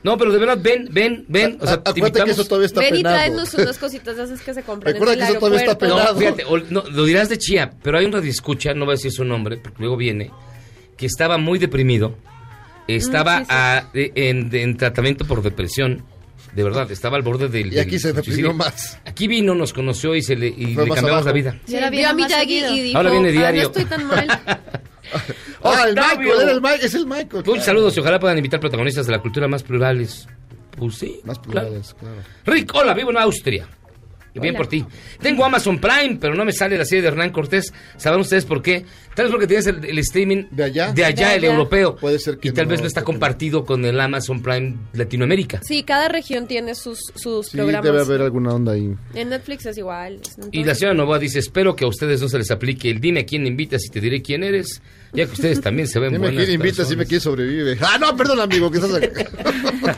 No, pero de verdad, ven, ven, ven. O sea, A- te acuérdate que eso todavía está Ven y penado. tráenos unas <laughs> cositas esas que se compran Recuerda en el que eso todavía está aeropuerto. penado. No, fíjate, ol- no, lo dirás de chía, pero hay un radioescucha, no voy a decir su nombre, porque luego viene, que estaba muy deprimido, estaba Mm, sí, sí. a- de- en, de- en tratamiento por depresión, de verdad, estaba al borde del... Y aquí del se deprimió más. Aquí vino, nos conoció y, se le, y le cambiamos la vida. Sí, ahora vio viene a Miyagi seguido. y dijo, Ahora viene "Ah, diario". no estoy tan mal. <laughs> Ah, el. Michael, era el Michael, es el Michael. Muchos claro. saludos y ojalá puedan invitar protagonistas de la cultura más plurales. Pues sí. Más claro. plurales, claro. Rick, hola, vivo en Austria. Y bien Hola. por ti. Tengo Amazon Prime, pero no me sale la serie de Hernán Cortés. ¿Saben ustedes por qué? Tal vez porque tienes el, el streaming ¿De allá? de allá, De el allá. europeo. Puede ser que y tal no vez no está compartido con el Amazon Prime Latinoamérica. Sí, cada región tiene sus, sus Sí, programas. debe haber alguna onda ahí. En Netflix es igual. es Y la señora Novoa dice, espero que a ustedes no se les aplique el dime a quién invitas y te diré quién eres, ya que ustedes también se ven buenas quién invita, si me personas". quiere sobrevive. Ah, no, perdón, amigo, que estás acá.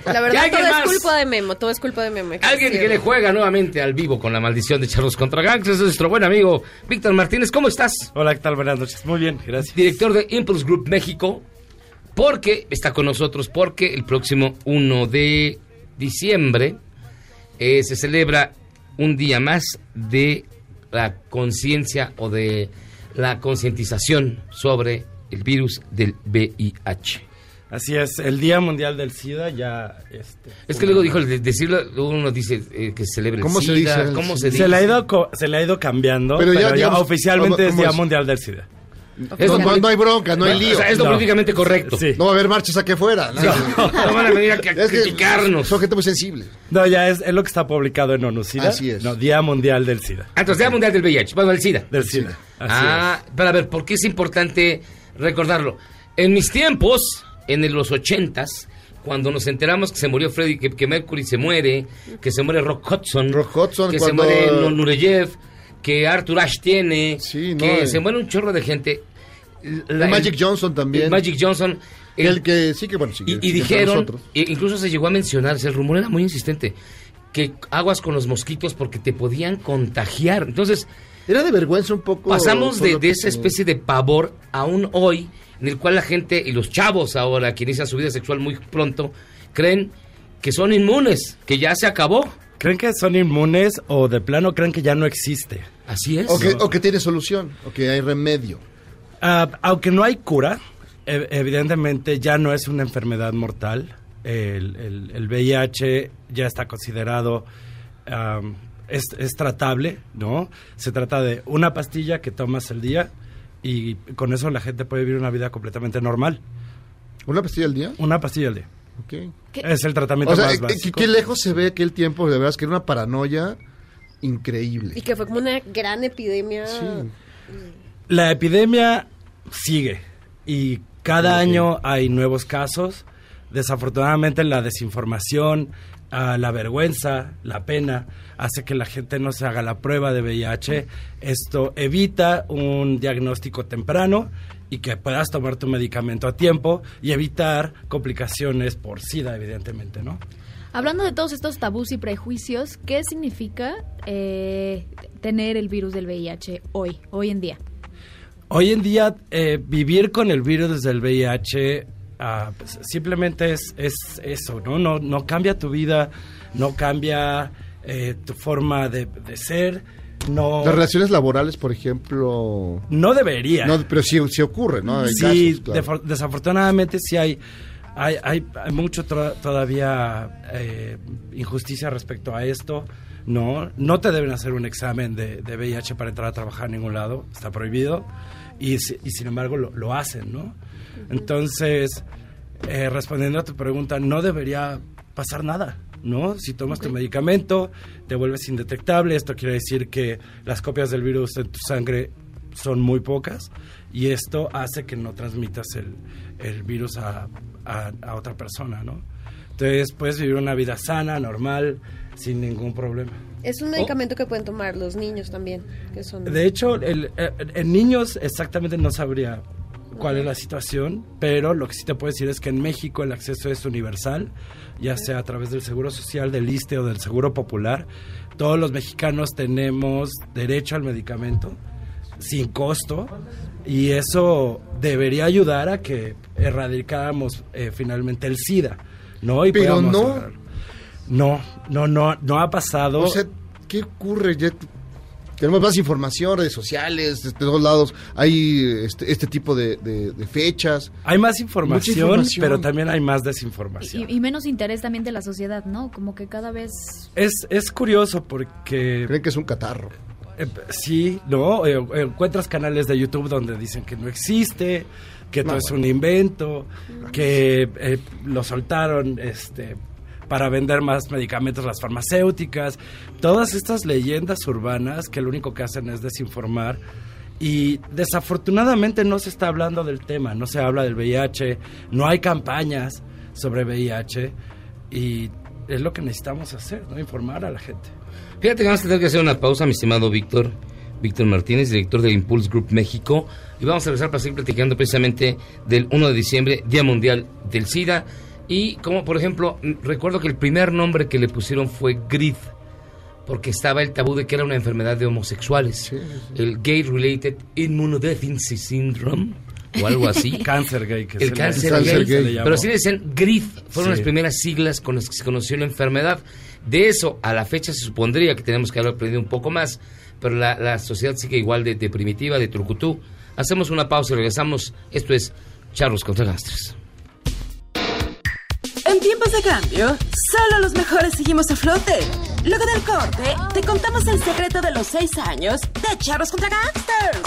<laughs> La ¿Y verdad, todo más? es culpa de Memo. Todo es culpa de Memo. Alguien que le juega nuevamente al vivo con la maldición de Charlos contra Gangsters es nuestro buen amigo Víctor Martínez. ¿Cómo estás? Hola, ¿qué tal? Buenas noches. Muy bien, gracias. Director de Impulse Group México. Porque está con nosotros, porque el próximo 1 de diciembre eh, se celebra un día más de la conciencia o de la concientización sobre el virus del VIH. Así es, el Día Mundial del SIDA ya... Este, Es que luego dijo, el de- decirlo, uno dice eh, que se celebra el ¿Cómo se SIDA, dice el ¿Cómo se se, dice? le ha ido, se le ha ido cambiando, Pero pero, ya, ya, digamos, oficialmente ¿cómo- es Día es? Mundial del SIDA. Es No, no, hay bronca, no hay O lío. sea, es lo No. políticamente correcto. Sí. No va a haber marchas aquí afuera. ¿no? <laughs> No van a venir a a Es que criticarnos. Son gente muy sensible. No, ya es, es lo que está publicado en ONU SIDA. Así es. No, Día Mundial del SIDA. Ah, Entonces, Día Mundial del VIH, bueno, el SIDA. Del SIDA. Así ah, para ver, ¿por qué es importante recordarlo? En mis tiempos, en los ochentas, cuando nos enteramos que se murió Freddy, que, que Mercury se muere, que se muere Rock Hudson, Rock Hudson, que cuando- se muere Nu- Nureyev, que Arthur Ashe tiene, Sí, no, que eh. se muere un chorro de gente. La- El Magic Johnson también. el Magic Johnson. el- El que sí que, bueno, sí. y, y dijeron, e incluso se llegó a mencionarse, el rumor era muy insistente, que aguas con los mosquitos porque te podían contagiar. Entonces, Era de vergüenza un poco. pasamos de, de esa especie de pavor aún hoy, en el cual la gente y los chavos ahora, que inician su vida sexual muy pronto, creen que son inmunes, que ya se acabó. ¿Creen que son inmunes o de plano creen que ya no existe? Así es. O que, o que tiene solución, o que hay remedio. Ah, aunque no hay cura, ev- evidentemente ya no es una enfermedad mortal. El, el- el VIH ya está considerado, es, es tratable, ¿no? Se trata de una pastilla que tomas al día y con eso la gente puede vivir una vida completamente normal. ¿Una pastilla al día? Una pastilla al día. Ok. Es el tratamiento O sea, más eh, básico. qué lejos se ve aquel tiempo, de verdad, es que era una paranoia increíble. Y que fue como una gran epidemia. La epidemia sigue y cada año hay nuevos casos. Desafortunadamente la desinformación ah, la vergüenza, la pena, hace que la gente no se haga la prueba de VIH. Esto evita un diagnóstico temprano y que puedas tomar tu medicamento a tiempo y evitar complicaciones por SIDA, evidentemente, ¿no? Hablando de todos estos tabús y prejuicios, ¿qué significa eh, tener el virus del VIH hoy, hoy en día? Hoy en día, eh, vivir con el virus del VIH ah, pues, simplemente es, es eso, ¿no? ¿no? No cambia tu vida, no cambia eh, tu forma de, de ser, no... Las relaciones laborales, por ejemplo... No debería. No, pero sí, sí ocurre, ¿no? Hay sí, casos, claro. defo- desafortunadamente sí hay, hay, hay, hay mucho todavía eh, injusticia respecto a esto. No, no te deben hacer un examen de, de VIH para entrar a trabajar en ningún lado, está prohibido. Y, si- y sin embargo lo, lo hacen, ¿no? Entonces, eh, respondiendo a tu pregunta, no debería pasar nada, ¿no? Si tomas tu medicamento, te vuelves indetectable, esto quiere decir que las copias del virus en tu sangre son muy pocas y esto hace que no transmitas el, el virus a, a- a otra persona, ¿no? Entonces puedes vivir una vida sana, normal, sin ningún problema. Es un medicamento que pueden tomar los niños también, que son... De hecho, el, eh, en niños exactamente no sabría cuál es la situación, pero lo que sí te puedo decir es que en México el acceso es universal, ya sea a través del Seguro Social, del ISTE o del Seguro Popular. Todos los mexicanos tenemos derecho al medicamento sin costo y eso debería ayudar a que erradicáramos eh, finalmente el SIDA, ¿no? Y Pero no. No, no, no, no ha pasado. O sea, ¿qué ocurre? Ya tenemos más información, redes sociales, de todos lados. Hay este, este tipo de, de- de fechas. Hay más información, información. pero también hay más desinformación. Y, y menos interés también de la sociedad, ¿no? Como que cada vez... Es, es curioso porque... Creen que es un catarro. sí, ¿no? Eh, encuentras canales de YouTube donde dicen que no existe, que No, todo es un invento, que eh, lo soltaron este, para vender más medicamentos las farmacéuticas. Todas estas leyendas urbanas que lo único que hacen es desinformar. Y desafortunadamente no se está hablando del tema, no se habla del VIH, no hay campañas sobre VIH y es lo que necesitamos hacer, ¿no? Informar a la gente. Fíjate que vamos a tener que hacer una pausa, mi estimado Víctor. Víctor Martínez, director de Impulse Group México. Y vamos a regresar para seguir platicando precisamente del 1 de diciembre, Día Mundial del SIDA. Y como, por ejemplo, recuerdo que el primer nombre que le pusieron fue GRID, porque estaba el tabú de que era una enfermedad de homosexuales. El Gay Related Immunodeficiency Syndrome, o algo así. <laughs> Cáncer gay, que el se le- cáncer, cáncer gay. gay. Pero sí decían GRID, fueron Sí. las primeras siglas con las que se conoció la enfermedad. De eso a la fecha se supondría que tenemos que haber aprendido un poco más, pero la, la sociedad sigue igual de, de primitiva, de trucutú. Hacemos una pausa y regresamos. Esto es Charlos contra Gastres. En tiempos de cambio, solo los mejores seguimos a flote. Luego del corte, te contamos el secreto de los seis años de Charros contra Gangsters.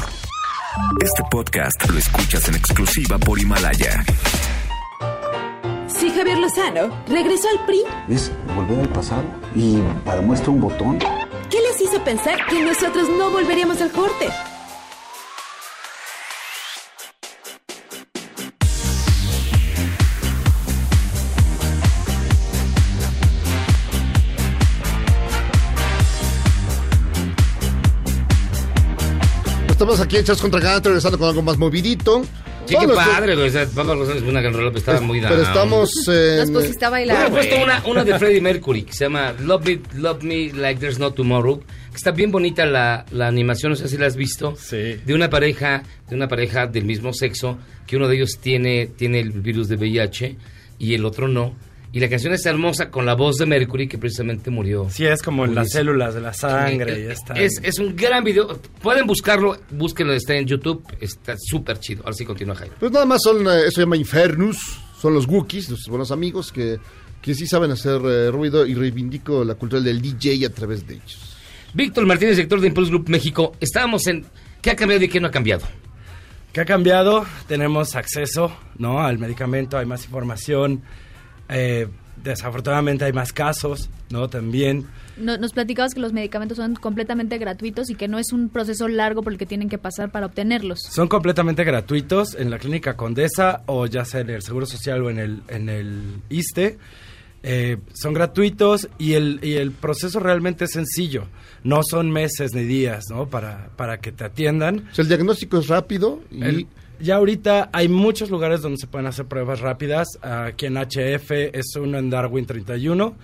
Este podcast lo escuchas en exclusiva por Himalaya. Si Javier Lozano regresó al PRI, Es volver al pasado y para muestra un botón. ¿qué les hizo pensar que nosotros no volveríamos al corte? Estamos aquí en Chas contra Gante, regresando con algo más movidito. Sí, qué padre, güey. o sea, Pablo Rosales es una gran rola, pero estaba muy Pero down. estamos en... Nos pusiste a bailar. Hubiera puesto güey. una, una de Freddie Mercury que se llama Love Me, Love Me Like There's No Tomorrow. Que está bien bonita la, la animación, no sé si la has visto. De una pareja, de una pareja del mismo sexo, que uno de ellos tiene, tiene el virus de VIH y el otro no. Y la canción es hermosa con la voz de Mercury que precisamente murió. Sí, es como en las células de la sangre y Eh, está. Es, es un gran video. Pueden buscarlo, búsquenlo, está en YouTube. Está súper chido. Ahora sí continúa Jairo. Pues nada más son, eh, eso se llama Infernus, son los Wookiees, nuestros buenos amigos que, que sí saben hacer eh, ruido y reivindico la cultura del DJ a través de ellos. Víctor Martínez, director de Impulse Group México. Estábamos en. ¿Qué ha cambiado y qué no ha cambiado? ¿Qué ha cambiado? Tenemos acceso ¿no? al medicamento, hay más información. Eh, desafortunadamente hay más casos, ¿no? También. No- nos platicabas que los medicamentos son completamente gratuitos y que no es un proceso largo por el que tienen que pasar para obtenerlos. Son completamente gratuitos en la clínica Condesa o ya sea en el Seguro Social o en el, en el ISTE. Eh, son gratuitos y el, y el proceso realmente es sencillo. No son meses ni días, ¿no? Para, para que te atiendan. O sea, el diagnóstico es rápido y... El- ya ahorita hay muchos lugares donde se pueden hacer pruebas rápidas. Aquí en HF es uno en Darwin 31.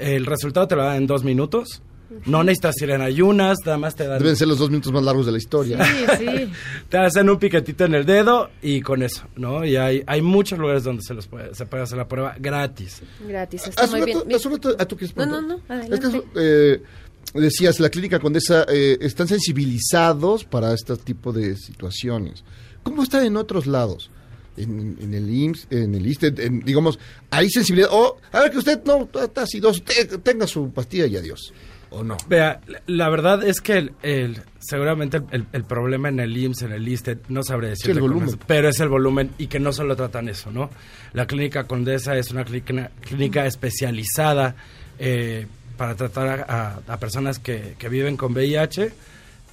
El resultado te lo dan en dos minutos. No necesitas ir en ayunas, nada más te dan... Deben ser los dos minutos más largos de la historia. sí. <laughs> Te hacen un piquetito en el dedo y con eso, ¿no? Y hay, hay muchos lugares donde se, los puede, se puede hacer la prueba gratis. Gratis, está muy bien. ah, ¿tú quieres No, no, Es que, eh, decías, la clínica Condesa eh, están sensibilizados para este tipo de situaciones. ¿Cómo está en otros lados? En, en el IMSS, en el ISTE, en- digamos, hay sensibilidad. O, a ver, que usted no está acidoso, te- tenga su pastilla y adiós. ¿O no? Vea, la- la verdad es que el, el- seguramente el, problema en el IMSS, en el ISTE, no sabré es, pero es el volumen y que no solo tratan eso, ¿no? La clínica Condesa es una clínica, clínica especializada eh, para tratar a, a- a personas que, que viven con VIH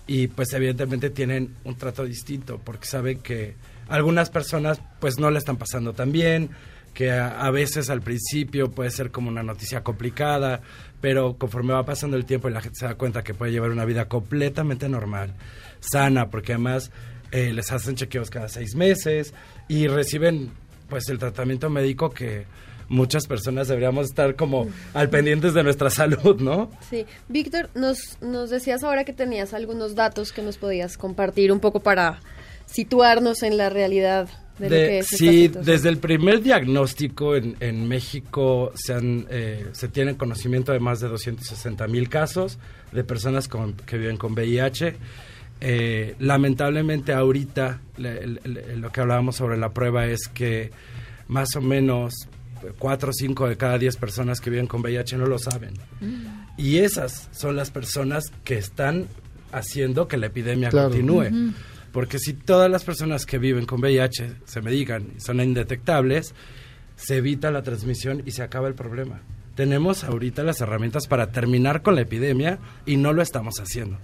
y pues evidentemente tienen un trato distinto porque saben que algunas personas pues no le están pasando tan bien, que a, a veces al principio puede ser como una noticia complicada, pero conforme va pasando el tiempo y la gente se da cuenta que puede llevar una vida completamente normal, sana, porque además eh, les hacen chequeos cada seis meses y reciben pues el tratamiento médico que muchas personas deberíamos estar como al pendientes de nuestra <laughs> salud, ¿no? Sí, Víctor, nos, nos decías ahora que tenías algunos datos que nos podías compartir un poco para situarnos en la realidad de, lo De- que es esta sí, desde el primer diagnóstico en, en México se, han, eh, se tiene conocimiento de más de 260 mil casos de personas con- que viven con VIH. Eh, lamentablemente ahorita le- lo que hablábamos sobre la prueba es que más o menos 4 o 5 de cada 10 personas que viven con VIH no lo saben. Y esas son las personas que están haciendo que la epidemia Claro. continúe. Porque si todas las personas que viven con VIH se medican y son indetectables, se evita la transmisión y se acaba el problema. Tenemos ahorita las herramientas para terminar con la epidemia y no lo estamos haciendo.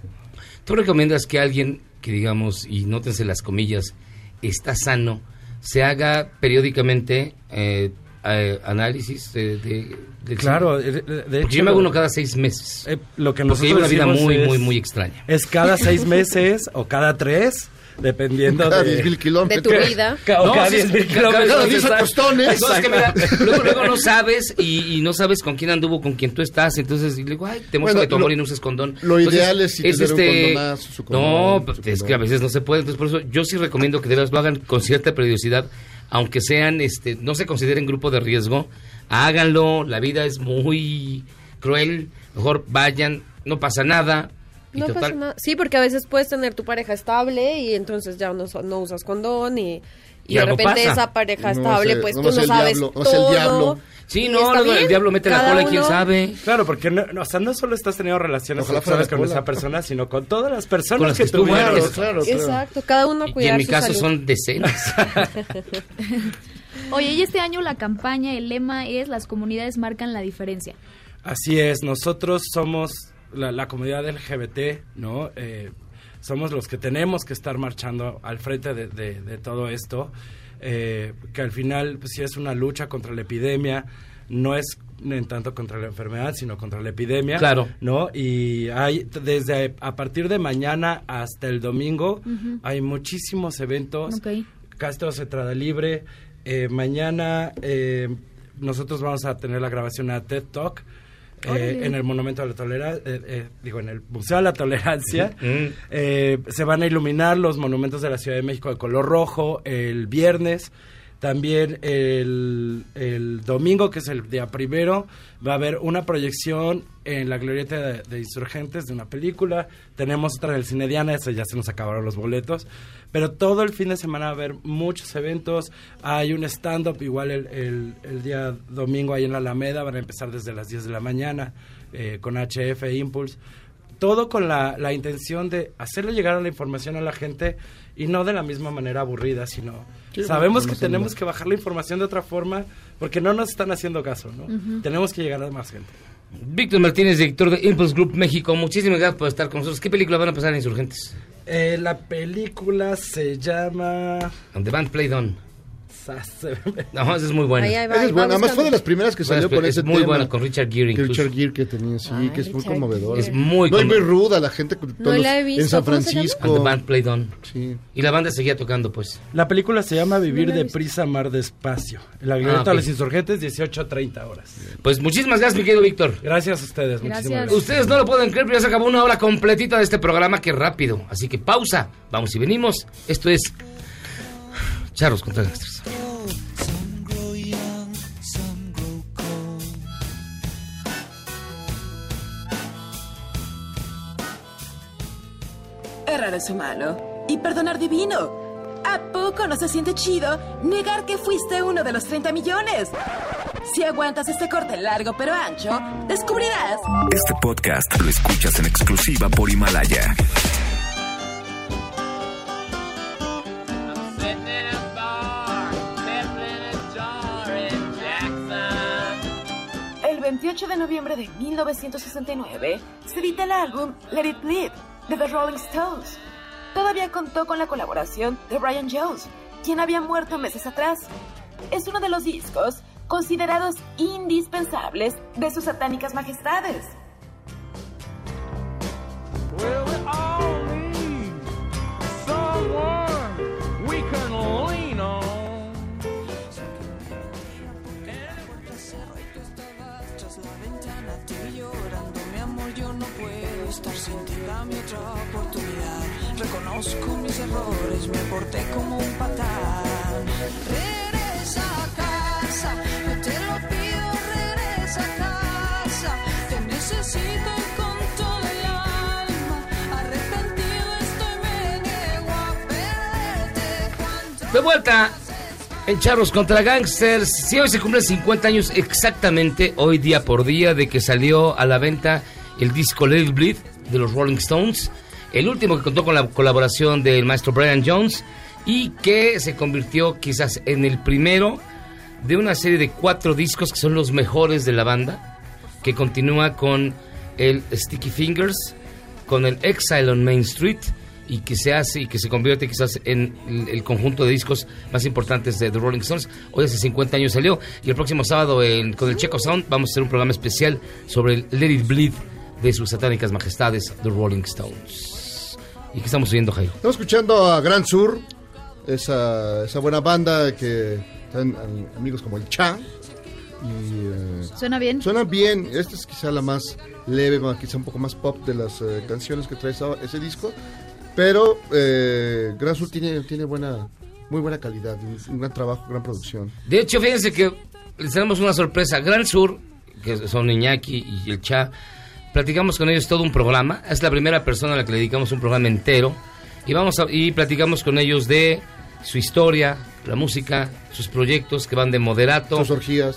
¿Tú recomiendas que alguien que digamos, y nótense las comillas, está sano, se haga periódicamente eh, eh, análisis de, de- del Claro, de- de- de hecho, yo me hago uno cada seis meses. Eh, lo que Porque llevo una vida muy, es- muy, muy extraña. Es cada seis <laughs> meses o cada tres, dependiendo Cada de... 10,000 kilómetros. De tu vida. <laughs> Ca- o No, cada sí, 10 mil cada- kilómetros. cada diez exacto. acostones. No, es que mira, luego, luego no <laughs> sabes y, y no sabes con quién anduvo, con quién tú estás. Entonces, y le digo, ay, te muestro Bueno, que tu amor lo- y no uses condón. lo Entonces, ideal es si tener un condonazo, su condón, No, su pues, es condón. que a veces no se puede. Entonces, por eso yo sí recomiendo que de veras lo hagan con cierta periodicidad, aunque sean, este, no se consideren grupo de riesgo. Háganlo, la vida es muy cruel. Mejor vayan, no pasa nada. No total, pasa nada. Sí, porque a veces puedes tener tu pareja estable y entonces ya no, so- no usas condón y, y, Y de repente pasa. esa pareja No estable, pues no tú no sabes diablo, no es el todo. Sí, no, luego el diablo mete la cola y quién sabe. Claro, porque no, no, o sea, no solo estás teniendo relaciones Ojalá sexuales con esa persona, sino con todas las personas Con las que, que tuvieron. Claro, claro. Exacto, cada uno a Y en mi su caso salud. son decenas. <laughs> Oye, y este año la campaña, el lema es las comunidades marcan la diferencia. Así es, nosotros somos la, la comunidad LGBT, ¿no? Eh, somos los que tenemos que estar marchando al frente de, de- de todo esto, eh, que al final pues, sí es una lucha contra la epidemia, no es en tanto contra la enfermedad, sino contra la epidemia. Claro. ¿No? Y hay, desde a partir de mañana hasta el domingo, hay muchísimos eventos. Ok. Casi todo se trata libre. Eh, mañana eh, nosotros vamos a tener la grabación a TED Talk eh, en el Monumento a la Tolerancia, digo, en el Museo de la Tolerancia. <laughs> Eh, se van a iluminar los monumentos de la Ciudad de México de color rojo el viernes. También el, el domingo, que es el día primero, va a haber una proyección en la glorieta de, Insurgentes de una película. Tenemos otra en el Cine Diana, esa ya se nos acabaron los boletos. Pero todo el fin de semana va a haber muchos eventos. Hay un stand-up igual el, el- el día domingo ahí en la Alameda. Van a empezar desde las 10 de la mañana eh, con HF Impulse todo con la, la intención de hacerle llegar la información a la gente y no de la misma manera aburrida, sino Sí, sabemos que tenemos que bajar la información de otra forma porque no nos están haciendo caso, ¿no? Tenemos que llegar a más gente. Víctor Martínez, director de Impulse Group México, muchísimas gracias por estar con nosotros. ¿Qué película van a pasar en Insurgentes? Eh, la película se llama... On the Band Played On. <laughs> No, esa es muy buena. Ahí, ahí va, Esa es buena. Además fue de las primeras que Bueno, salió con es ese muy tema. buena, con Richard Gere incluso. Richard Gere que tenía, sí, Ay, que es muy conmovedora. Es muy No, y muy ruda la gente. con todos la he los- visto, En San. Francisco. The band played on. Sí. Y la banda seguía tocando, pues. La película se llama Vivir No deprisa, amar despacio. La glorieta Ah, de los insurgentes, 18.30 horas. Pues muchísimas gracias, mi querido Víctor. Gracias a ustedes, Gracias. muchísimas gracias. Ustedes no lo pueden creer, pero ya se acabó una hora completita de este programa, que rápido. Así que pausa, vamos y venimos. Esto es Charros contra Gangsters. Errar es humano y perdonar divino. ¿A poco no se siente chido negar que fuiste uno de los 30 millones? Si aguantas este corte largo pero ancho, descubrirás Este podcast lo escuchas en exclusiva por Himalaya. El 28 de noviembre de 1969 se edita el álbum Let It Bleed de The Rolling Stones. Todavía contó con la colaboración de Brian Jones, quien había muerto meses atrás. Es uno de los discos considerados indispensables de sus satánicas majestades. Llorando, mi amor, yo no puedo estar sin ti. Otra oportunidad. Reconozco mis errores, me porté como un patán. Regresa a casa, yo te lo pido, regresa a casa. Te necesito con todo el alma. Arrepentido estoy, me niego a perderte. Cuánto De vuelta en Charros contra Gangsters. Sí, hoy se cumplen 50 años exactamente, hoy día por día, de que salió a la venta el disco Let Bleed de los Rolling Stones. El último que contó con la colaboración del maestro Brian Jones y que se convirtió quizás en el primero de una serie de cuatro discos que son los mejores de la banda, que continúa con el Sticky Fingers, con el Exile on Main Street y que se hace y que se convierte quizás en el, conjunto de discos más importantes de The Rolling Stones. Hoy hace 50 años salió y el próximo sábado en- con el Checo Sound vamos a hacer un programa especial sobre el Let Bleed de sus satánicas majestades, The Rolling Stones. ¿Y qué estamos oyendo, Jairo? Estamos escuchando a Gran Sur, esa, esa buena banda que están am- amigos como el Cha. Y, eh, ¿Suena bien? Suena bien. Esta es quizá la más leve, quizá un poco más pop de las eh, canciones que trae esa- ese disco. Pero eh, Gran Sur tiene, tiene buena, muy buena calidad, un, un gran trabajo, gran producción. De hecho, fíjense que les tenemos una sorpresa. Gran Sur, que son Iñaki y el Cha, platicamos con ellos todo un programa. Es la primera persona a la que le dedicamos un programa entero. Y, vamos a- y platicamos con ellos de su historia, la música, sus proyectos que van de moderato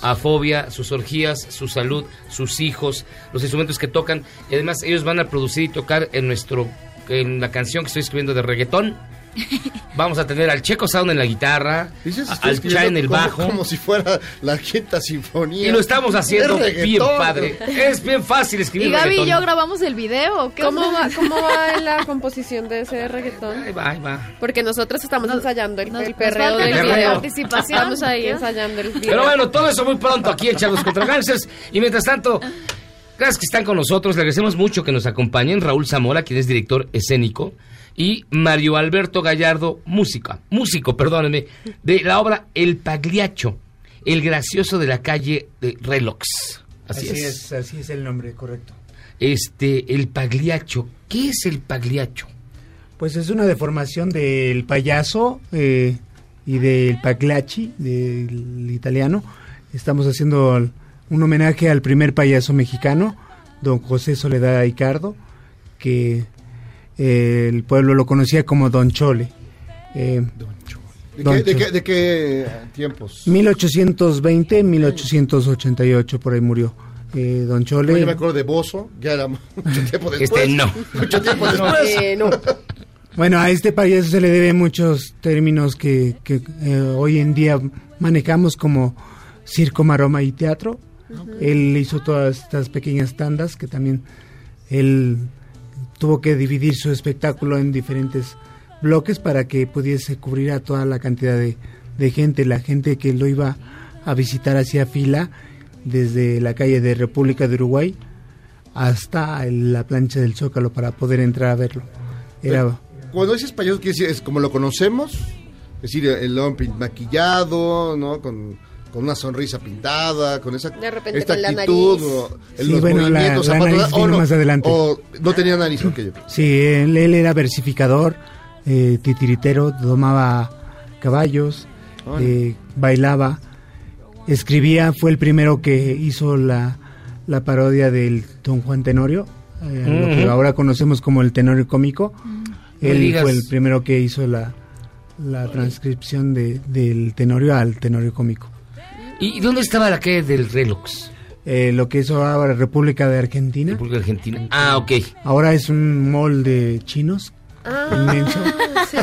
a fobia, sus orgías, su salud, sus hijos, los instrumentos que tocan. Y además ellos van a producir y tocar en nuestro en la canción que estoy escribiendo de reggaetón. <laughs> Vamos a tener al Checo Sound en la guitarra, al Cha en el como- bajo. Como si fuera la quinta sinfonía. Y lo estamos haciendo Es bien padre. Es bien fácil escribir ¿Y Gaby y yo grabamos el video? ¿Qué ¿Cómo va, ¿Cómo va <laughs> la composición de ese reggaetón? Ahí va, ahí va. Porque nosotros estamos ensayando el, el nos perreo falta del video. participación. Estamos ahí ensayando el video. Pero bueno, todo eso muy pronto aquí en Charlos contra Gangsters. Y mientras tanto, gracias que están con nosotros. Le agradecemos mucho que nos acompañen Raúl Zamora, quien es director escénico, y Mario Alberto Gallardo, música, músico, perdónenme, de la obra El Pagliacho, el gracioso de la calle de Relox. Así, Así, es. es. así es el nombre, correcto. Este, el Pagliacho. ¿Qué es el Pagliacho? Pues es una deformación del payaso eh, y del pagliacci, del italiano. Estamos haciendo un homenaje al primer payaso mexicano, don José Soledad Aicardo, que eh, el pueblo lo conocía como Don Chole. Eh, ¿De Don qué, de Chole. qué- de qué tiempos? 1820, 1888, por ahí murió. Eh, don Chole. Yo me acuerdo de Bozo, ya era <laughs> mucho tiempo después. Este no. <laughs> Mucho tiempo después. Eh, no. Bueno, a este payaso se le debe muchos términos que, que, eh, hoy en día manejamos como circo, maroma y teatro. Él hizo todas estas pequeñas tandas que también él tuvo que dividir su espectáculo en diferentes bloques para que pudiese cubrir a toda la cantidad de, de gente, la gente que lo iba a visitar hacía fila desde la calle de República de Uruguay hasta la plancha del Zócalo para poder entrar a verlo. Era Cuando dices payaso, decir, es como lo conocemos, es decir, el hombre maquillado, ¿no? Con, con una sonrisa pintada, con esa De repente esta con la actitud, nariz. o Sí, los bueno, la- movimientos, la nariz o no, más adelante. o no tenía nariz, ok. Sí, él, él era versificador, eh, titiritero, domaba caballos, eh, bailaba, escribía, fue el primero que hizo la, la parodia del Don Juan Tenorio, eh, lo que ahora conocemos como el Tenorio cómico. me Él fue el primero que hizo la, la transcripción de, del Tenorio al Tenorio cómico. ¿Y dónde estaba la calle del Relux? Eh, lo que hizo ahora República de Argentina. República Argentina. Ah, ok. Ahora es un mall de chinos. Inmenso. sí.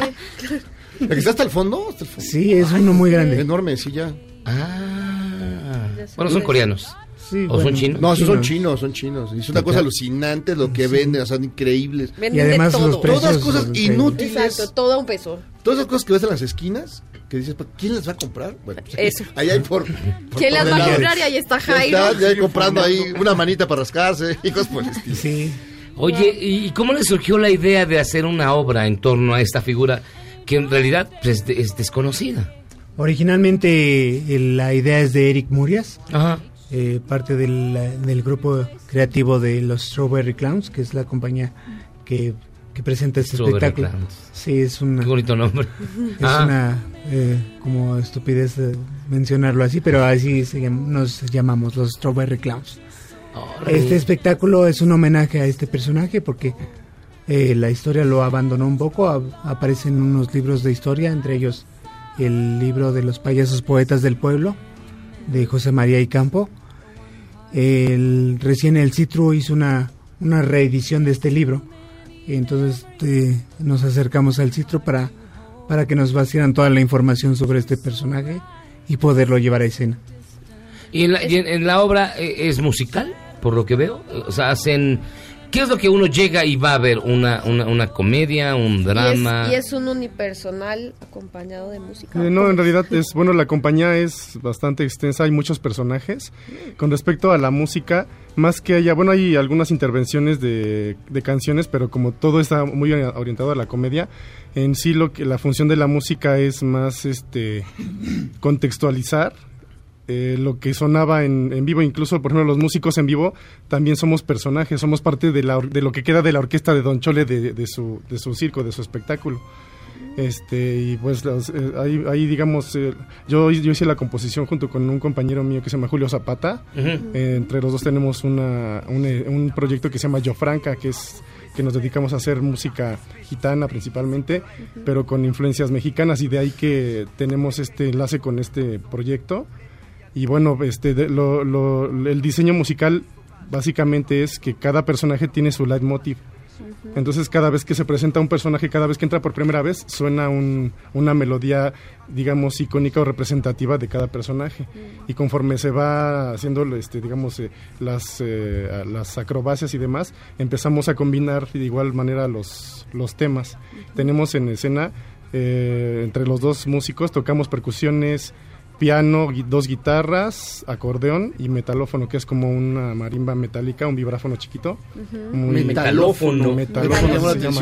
¿La que está hasta el fondo? Hasta el fondo. Sí, es uno muy grande. Enorme, sí, ya. Ah. Bueno, son coreanos. Sí, ¿O son chinos? No, esos son chinos, son chinos. Y es una cosa alucinante lo que venden, o sea, increíbles. Venden Y además de todo. los Todas precios cosas son inútiles. Exacto, todo a un peso. Todas esas cosas que ves en las esquinas, que dices, "¿Pero ¿quién las va a comprar? Bueno, pues, Eso. Ahí hay por... por ¿Quién las va a comprar? Y ahí está Ya Jairo. está, ya hay comprando ahí una manita para rascarse <laughs> y cosas por el estilo. Sí. Oye, ¿y cómo le surgió la idea de hacer una obra en torno a esta figura que en realidad pues, es desconocida? Originalmente la idea es de Eric Murias, Ajá. eh, parte del, del grupo creativo de los Strawberry Clowns, que es la compañía que, que presenta este Strawberry espectáculo. Clowns. Sí, es una, Qué bonito nombre. <laughs> es Ah. una eh, como estupidez mencionarlo así, pero así se nos llamamos los Strawberry Clowns. Este espectáculo es un homenaje a este personaje porque eh, la historia lo abandonó un poco. a- aparecen unos libros de historia, entre ellos el libro de los payasos poetas del pueblo de José María y Campo. El, recién el Citru hizo una, una reedición de este libro. Entonces eh, nos acercamos al Citru para, para que nos vaciaran toda la información sobre este personaje y poderlo llevar a escena. ¿Y en la, y en la obra eh, es musical, por lo que veo? O sea, hacen... ¿Qué es lo que uno llega y va a ver? ¿Una, una, una comedia, un drama? Y es, y es un unipersonal acompañado de música. Eh, no, en realidad es, bueno, la compañía es bastante extensa, hay muchos personajes. Con respecto a la música, más que haya, bueno, hay algunas intervenciones de, de canciones, pero como todo está muy orientado a la comedia, en sí lo que la función de la música es más este contextualizar eh, lo que sonaba en, en vivo, incluso por ejemplo los músicos en vivo también somos personajes, somos parte de, la, de lo que queda de la orquesta de Don Chole de, de su, de su circo, de su espectáculo. Este, y pues los, eh, ahí, ahí, digamos, eh, yo, yo hice la composición junto con un compañero mío que se llama Julio Zapata. Eh, entre los dos tenemos una, un, eh, un proyecto que se llama Yo Franca, que es que nos dedicamos a hacer música gitana principalmente, pero con influencias mexicanas y de ahí que tenemos este enlace con este proyecto. Y bueno, este, de- lo- lo- el diseño musical básicamente es que cada personaje tiene su leitmotiv. Entonces cada vez que se presenta un personaje, cada vez que entra por primera vez, suena un- una melodía, digamos, icónica o representativa de cada personaje. Y conforme se va haciendo, este, digamos, eh, las, eh, las acrobacias y demás, empezamos a combinar de igual manera los, los temas. Tenemos en escena, eh, entre los dos músicos, tocamos percusiones, piano, dos guitarras, acordeón y metalófono, que es como una marimba metálica, un vibráfono chiquito. Muy- Metalófono. metalófono se llama.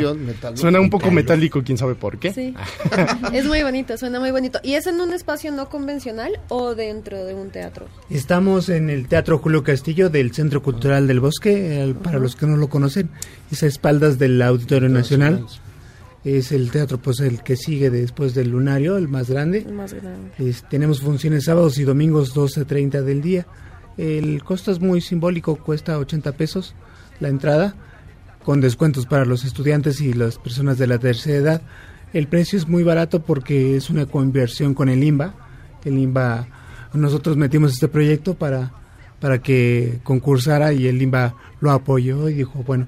Suena un poco metálico, quién sabe por qué. Sí. <laughs> es muy bonito, suena muy bonito. ¿Y es en un espacio no convencional o dentro de un teatro? Estamos en el Teatro Julio Castillo del Centro Cultural del Bosque, eh, para los que no lo conocen, es a espaldas del Auditorio Nacional. Es el teatro pues el que sigue después del Lunario, el más grande. El más grande. Es- tenemos funciones sábados y domingos 12.30 del día. El costo es muy simbólico, cuesta 80 pesos la entrada, con descuentos para los estudiantes y las personas de la tercera edad. El precio es muy barato porque es una conversión con el IMBA. El IMBA, nosotros metimos este proyecto para, para que concursara y el IMBA lo apoyó y dijo, bueno,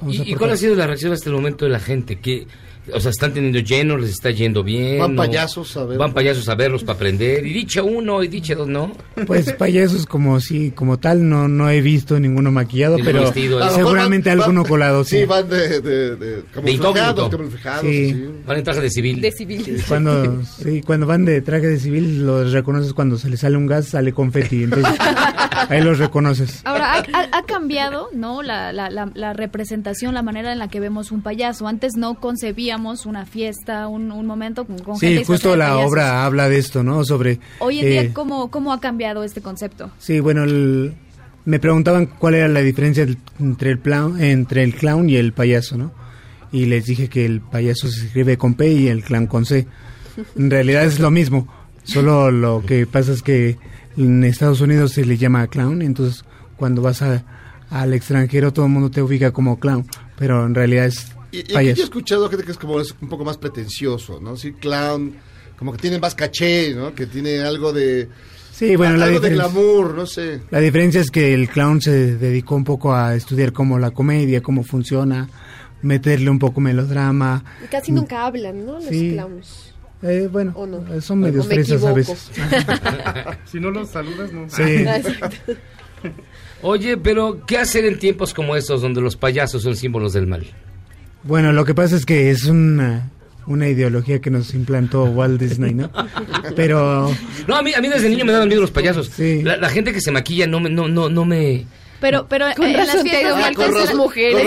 vamos a ¿Y, cuál ha sido la reacción hasta el momento de la gente? Que O sea, están teniendo lleno, les está yendo bien. Van payasos a verlos. Van payasos a verlos para aprender. Y dicha uno y dicha dos, ¿no? Pues <laughs> payasos como sí, como tal, no, no he visto ninguno maquillado, pero vestido, ¿eh? Seguramente van- alguno van- colado, sí. Sí, van de, de, de, camuflajeados, Sí. sí. Van en traje de civil. De civil. Cuando, sí, cuando van de traje de civil, los reconoces cuando se les sale un gas, sale confeti, entonces <laughs> ahí los reconoces. Ahora, ha, ha- ha cambiado, ¿no? La, la, la, la representación, la manera en la que vemos un payaso. Antes no concebíamos una fiesta, un, un momento con, con gente Sí, disfrazada justo la obra habla de esto, ¿no? Sobre... Hoy en eh, día, ¿cómo, ¿cómo ha cambiado este concepto? Sí, bueno, el- me preguntaban cuál era la diferencia entre el, clown, entre el clown y el payaso, ¿no? Y les dije que el payaso se escribe con P y el clown con C. En realidad es lo mismo, solo lo que pasa es que en Estados Unidos se le llama clown, entonces cuando vas a- al extranjero todo el mundo te ubica como clown, pero en realidad es Y, y aquí payaso. yo he escuchado gente que es como es un poco más pretencioso, ¿no? Sí, clown, como que tiene más caché, ¿no? Que tiene algo de... Sí, bueno, la algo de diferencia- glamour, no sé. La diferencia es que el clown se dedicó un poco a estudiar cómo la comedia, cómo funciona, meterle un poco melodrama. Y Casi nunca hablan, ¿no? Los Sí. clowns. Eh, bueno, son medios ¿O me fresas a veces. <laughs> si no los saludas, no. Sí. <laughs> Ah. Oye, pero ¿qué hacer en tiempos como estos donde los payasos son símbolos del mal? Bueno, lo que pasa es que es una, una ideología que nos implantó Walt Disney, ¿no? <laughs> Pero No, a mí, a mí desde niño me daban miedo los payasos. La, la gente que se maquilla no me... No, no, no me... Pero, pero Con en las fiestas mal con las mujeres.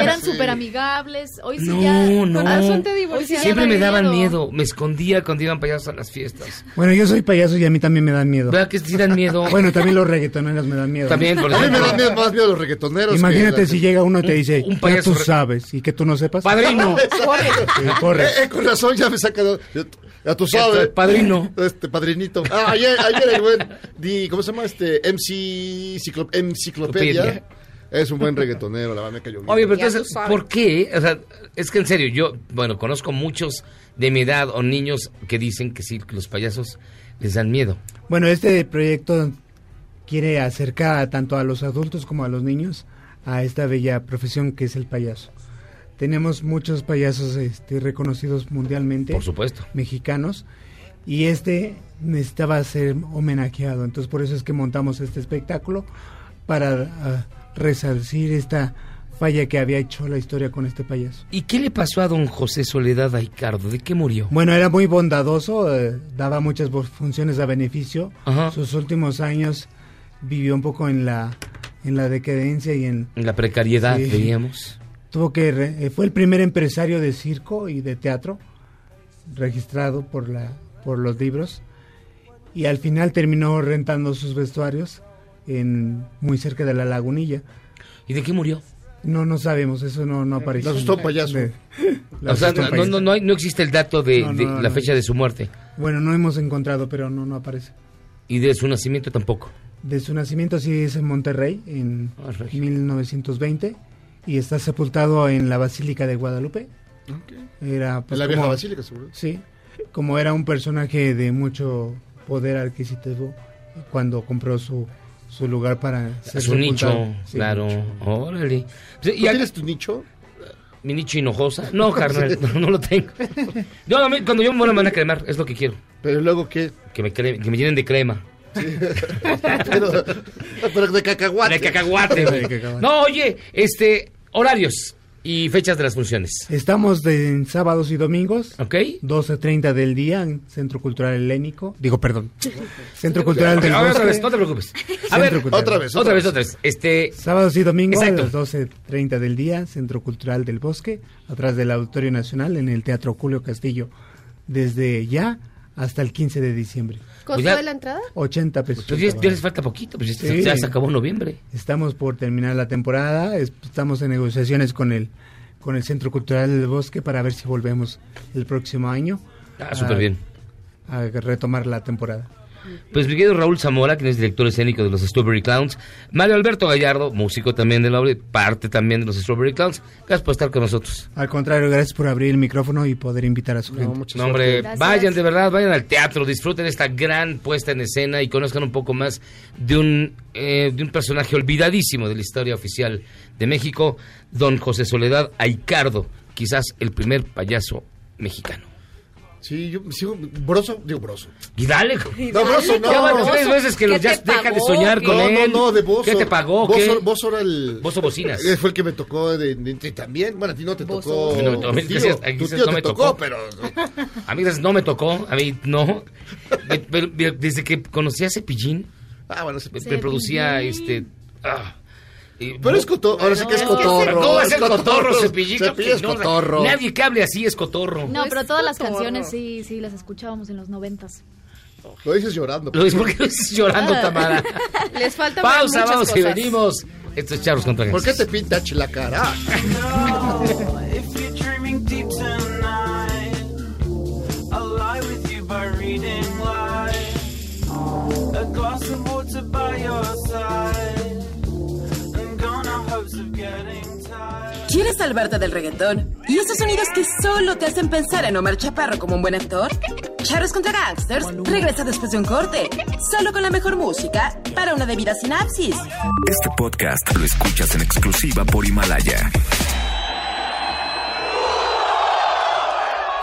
eran Sí. súper amigables. Hoy sí No, ya. no. Con razón te divorciaron. Siempre me daban miedo. Me escondía cuando iban payasos a las fiestas. bueno, yo soy payaso y a mí también me dan miedo. ¿Verdad que sí dan miedo? <laughs> Bueno, también los reggaetoneros me dan miedo. También, por A mí me dan miedo- más miedo los reggaetoneros. Imagínate si llega uno y te Un- dice, un ya payaso tú sabes, y que tú no sepas. Padrino. Sí, corre. Eh, eh, con razón ya me saca... de- Ya tú sabes. Padrino. Este, padrinito. Ah, ayer, ayer el buen... Di, ¿Cómo se llama? Este, MC... Ciclo- Enciclopedia. Es un buen reggaetonero, la verdad me cayó bien. Oye, pero Ya entonces. ¿por qué? O sea, es que en serio, yo, bueno, conozco muchos de mi edad o niños que dicen que sí, que los payasos les dan miedo. Bueno, este proyecto quiere acercar a tanto a los adultos como a los niños a esta bella profesión que es el payaso. Tenemos muchos payasos este, reconocidos mundialmente, Por supuesto. mexicanos, y este necesitaba ser homenajeado. Entonces por eso es que montamos este espectáculo para ah, resarcir esta falla que había hecho la historia con este payaso. ¿Y qué le pasó a don José Soledad Aicardo? ¿De qué murió? Bueno, era muy bondadoso, eh, daba muchas funciones a beneficio. Ajá. Sus últimos años vivió un poco en la en la decadencia y en En la precariedad, Sí. veíamos. <laughs> tuvo que re- eh, fue el primer empresario de circo y de teatro registrado por la por los libros y al final terminó rentando sus vestuarios en muy cerca de la lagunilla. ¿Y de qué murió? No, no sabemos, eso no, no apareció. Le asustó payaso. <laughs> De- O sea, no, payaso. no, no, hay- no existe el dato de, No, de no, la no. fecha de su muerte. Bueno, no hemos encontrado, pero no, no aparece. Y de su nacimiento tampoco. De su nacimiento sí es en Monterrey, en Ah, regio. 1920, y está sepultado en la Basílica de Guadalupe. Era, pues, En la vieja como- basílica, seguro. Sí, como era un personaje de mucho poder adquisitivo, cuando compró su, su lugar para ser su nicho. Sí, claro. nicho. Órale. ¿Tú Y a- tienes tu nicho? ¿Mi nicho hinojosa? No, carnal, <laughs> no, no lo tengo. Yo, a mí, cuando yo me muera me van a cremar, es lo que quiero. Pero luego, ¿qué? Que me, cre- que me llenen de crema. <laughs> pero, pero de cacahuate. De cacahuate, güey. De cacahuate. No, oye, este, horarios y fechas de las funciones. Estamos de en sábados y domingos, ¿Ok? 12.30 del día en Centro Cultural Helénico. Digo, perdón. Centro Cultural del A ver, otra vez, no te preocupes. A ver, Cultural. otra vez. otra vez, otra vez. Este, Sábados y domingos Exacto. a las 12.30 del día, Centro Cultural del Bosque, atrás del Auditorio Nacional, en el Teatro Julio Castillo, desde ya hasta el 15 de diciembre. ¿Costo ya- de la entrada? 80 pesos. pues ya, ya les falta poquito, pues Sí. ya se acabó noviembre. Estamos por terminar la temporada, es- estamos en negociaciones con el con el Centro Cultural del Bosque para ver si volvemos el próximo año. Ah, súper bien. A retomar la temporada. Pues mi querido Raúl Zamora, quien es director escénico de los Strawberry Clowns. Mario Alberto Gallardo, músico también de la obra, y parte también de los Strawberry Clowns. Gracias por estar con nosotros. Al contrario, gracias por abrir el micrófono y poder invitar a su No, gente. No, hombre, Gracias. vayan de verdad, vayan al teatro, disfruten esta gran puesta en escena y conozcan un poco más de un, eh, de un personaje olvidadísimo de la historia oficial de México, don José Soledad Aicardo, quizás el primer payaso mexicano. Sí, yo sigo. Broso, digo broso. Y dale. No, broso, no. Ya van tres veces que ¿Qué lo- ya te deja de soñar con no, él. No, no, de Bozo. ¿Qué te pagó? Bozo, ¿Qué? Bozo era el... Bozo Bocinas. Fue el que me tocó de, también. Bueno, a ti no te tocó. No, a mí no me tocó, pero... <laughs> A mí dices, no me tocó, a mí no. Pero- desde que conocí a Cepillín, Ah, bueno, me, me producía este. ah, Pero es cotorro, ahora sí que es No, cotorro. ¿Cómo va a es ser cotorro, que es cotorro. Nadie que hable así es cotorro. No, pero todas las canciones sí, sí, las escuchábamos en los noventas. Lo dices llorando. Lo dices porque lo dices llorando, Tamara. <laughs> Les falta Pausa, vamos y venimos. Esto es Charlos contra ¿Por qué te pintas la cara? <laughs> If you're dreaming deep tonight, I'll lie with you by reading lies. A glass of water by your salvarte del reggaetón? ¿Y esos sonidos que solo te hacen pensar en Omar Chaparro como un buen actor? Charros contra Gangsters regresa después de un corte, solo con la mejor música para una debida sinapsis. Este podcast lo escuchas en exclusiva por Himalaya.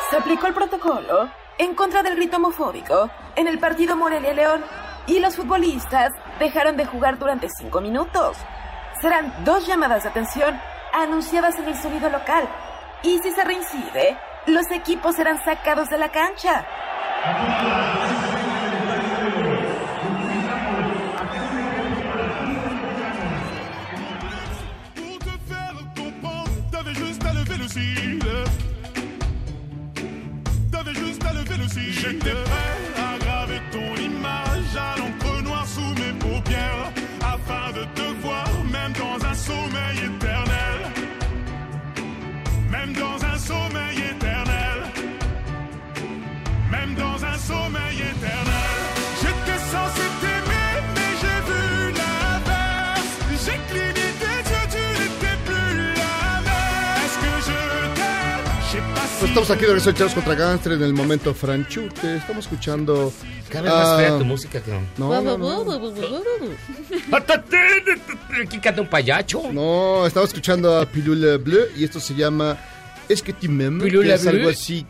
Se aplicó el protocolo en contra del grito homofóbico en el partido Morelia-León y los futbolistas dejaron de jugar durante cinco minutos. Serán dos llamadas de atención anunciadas en el sonido local. Y si se reincide, los equipos serán sacados de la cancha. Estamos aquí de regreso en Charlos contra Gangsters en el momento franchute. Estamos escuchando. Cada vez más ah, fea tu música, cabrón. No, no, no. <laughs> Aquí canta un payacho. No, estaba escuchando a Pilule Bleu y esto se llama Es que tu me amas, Pilule que es algo Bleu. así.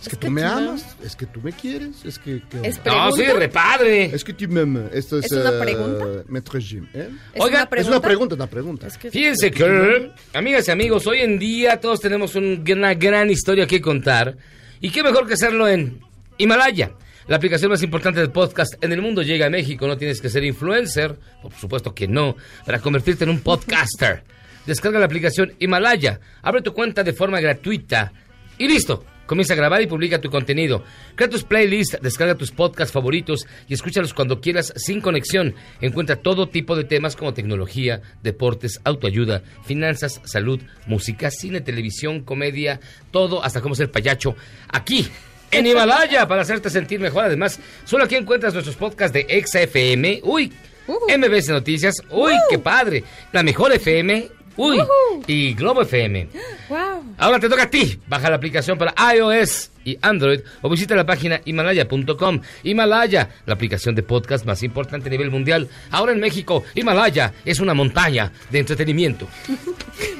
Es que tú me amas, es que tú me quieres, es que... que- ¿Es No, sí, repadre. Es que tu me amas. Esto es... ¿Es una eh, pregunta? Jim, ¿eh? ¿Es Oiga, una Es pregunta? una pregunta, una pregunta. Fíjense que, amigas y amigos, hoy en día todos tenemos un- una gran historia que contar. Y qué mejor que hacerlo en Himalaya. La aplicación más importante del podcast en el mundo llega a México. No tienes que ser influencer, por supuesto que no, para convertirte en un podcaster. Descarga la aplicación Himalaya, abre tu cuenta de forma gratuita y listo. Comienza a grabar y publica tu contenido. Crea tus playlists, descarga tus podcasts favoritos y escúchalos cuando quieras sin conexión. Encuentra todo tipo de temas como tecnología, deportes, autoayuda, finanzas, salud, música, cine, televisión, comedia, todo, hasta cómo ser payacho. Aquí, en Himalaya, para hacerte sentir mejor. Además, solo aquí encuentras nuestros podcasts de XFM. Uy, MBS Noticias. Uy, qué padre. La mejor FM. Uy, y Globo FM. Wow. Ahora te toca a ti. Baja la aplicación para iOS y Android o visita la página himalaya.com. Himalaya, la aplicación de podcast más importante a nivel mundial. Ahora en México, Himalaya es una montaña de entretenimiento. <laughs>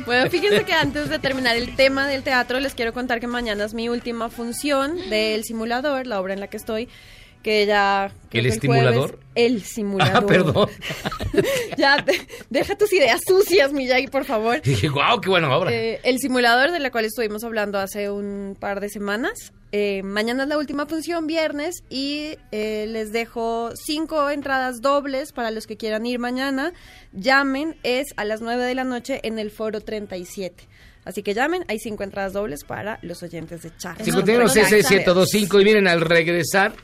Bueno, fíjense que antes de terminar el tema del teatro, les quiero contar que mañana es mi última función del simulador, la obra en la que estoy, que ya... ¿El que estimulador? el simulador. Ah, perdón. <laughs> ya, te- deja tus ideas sucias, Miyagi, por favor. Dije, wow, qué buena obra. Eh, el simulador de la cual estuvimos hablando hace un par de semanas. Eh, mañana es la última función, viernes, y eh, les dejo cinco entradas dobles para los que quieran ir mañana. Llamen, es a las 9 de la noche en el foro 37. Así que llamen, hay cinco entradas dobles para los oyentes de chat. 51661025 y miren, al regresar,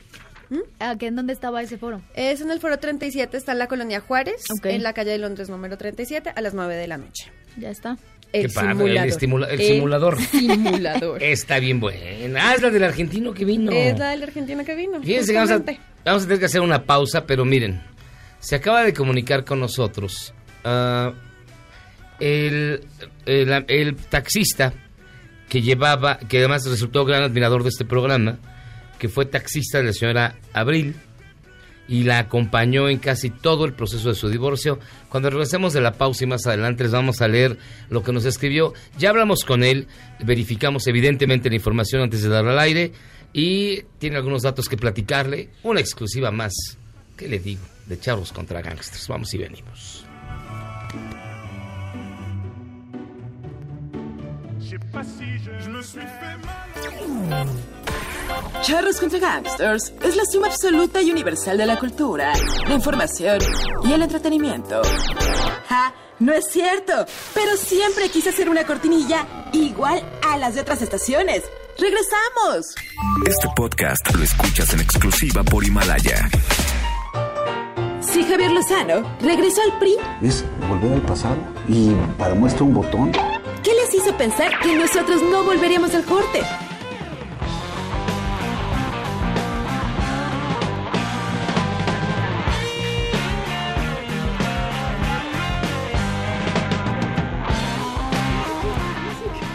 Ah, ¿que ¿En dónde estaba ese foro? Es en el foro 37, está en la colonia Juárez, en la calle de Londres número 37, a las 9 de la noche. Ya está. Qué El padre, el simulador. estimula- el simulador. <laughs> simulador. está bien buena. Ah, es la del argentino que vino. Es la del argentino que vino. Fíjense que vamos a, vamos a tener que hacer una pausa, pero miren, se acaba de comunicar con nosotros ah, el, el- el taxista que llevaba, que además resultó gran admirador de este programa, que fue taxista de la señora Abril, y la acompañó en casi todo el proceso de su divorcio. Cuando regresemos de la pausa y más adelante les vamos a leer lo que nos escribió. Ya hablamos con él, verificamos evidentemente la información antes de darla al aire y tiene algunos datos que platicarle. Una exclusiva más, ¿qué le digo? De charros contra gangsters. Vamos y venimos. Charros contra Gangsters es la suma absoluta y universal de la cultura, la información y el entretenimiento. ¡Ja! No es cierto, pero siempre quise hacer una cortinilla igual a las de otras estaciones. ¡Regresamos! Este podcast lo escuchas en exclusiva por Himalaya. Si Javier Lozano regresó al PRI, Es volver al pasado y para muestra un botón. ¿qué les hizo pensar que nosotros no volveríamos al corte?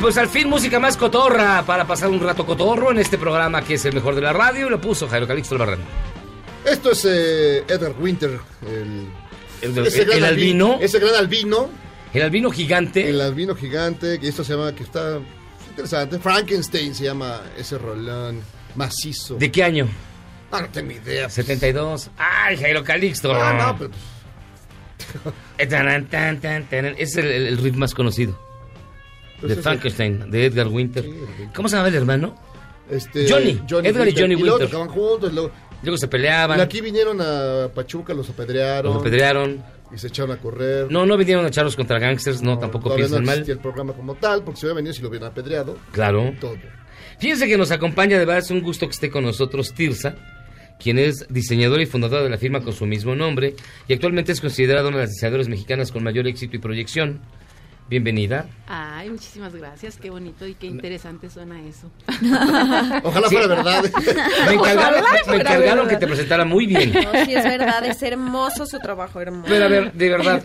Pues al fin música más cotorra para pasar un rato cotorro en este programa que es el mejor de la radio. Lo puso Jairo Calixto Albarrán. Esto es eh, Edward Winter, el, El, del- ese el- gran el albino. Ese gran albino. El albino gigante. El albino gigante, que esto se llama, que está interesante. Frankenstein se llama ese rolón macizo. ¿De qué año? Ah, no tengo idea. 72. ¡Ay, Jairo Calixto! Ah, no, pero <laughs> Eh, tan, taran. Es el, el, el riff más conocido. Pues de Frankenstein, de Edgar Winter. ¿Cómo se llama el hermano? Este, Johnny. Edgar y Johnny Y luego Winter. tocaban juntos. Luego, Luego se peleaban. aquí vinieron a Pachuca, los apedrearon. Los apedrearon. Y se echaron a correr. No, no vinieron a charlos contra gangsters, no, tampoco piensen no mal. el programa como tal, porque si hubiera venido si lo hubieran apedreado. Claro. Todo. Fíjense que nos acompaña, de verdad es un gusto que esté con nosotros Tirsa, quien es diseñadora y fundadora de la firma con su mismo nombre y actualmente es considerada una de las diseñadoras mexicanas con mayor éxito y proyección. Bienvenida. Ay, muchísimas gracias, qué bonito y qué interesante suena eso. <laughs> Ojalá Sí. <laughs> fuera verdad. Me encargaron, me encargaron verdad. que te presentara muy bien. No, sí es verdad, es hermoso su trabajo, hermoso. Pero a ver, de verdad,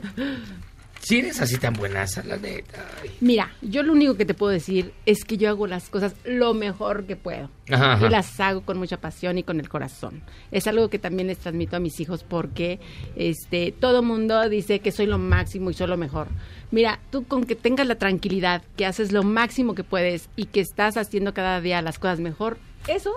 si eres así tan buenaza, la neta. Mira, yo lo único que te puedo decir es que yo hago las cosas lo mejor que puedo. Ajá, ajá. Y las hago con mucha pasión y con el corazón. Es algo que también les transmito a mis hijos porque este todo mundo dice que soy lo máximo y soy lo mejor. Mira, tú con que tengas la tranquilidad, que haces lo máximo que puedes y que estás haciendo cada día las cosas mejor, eso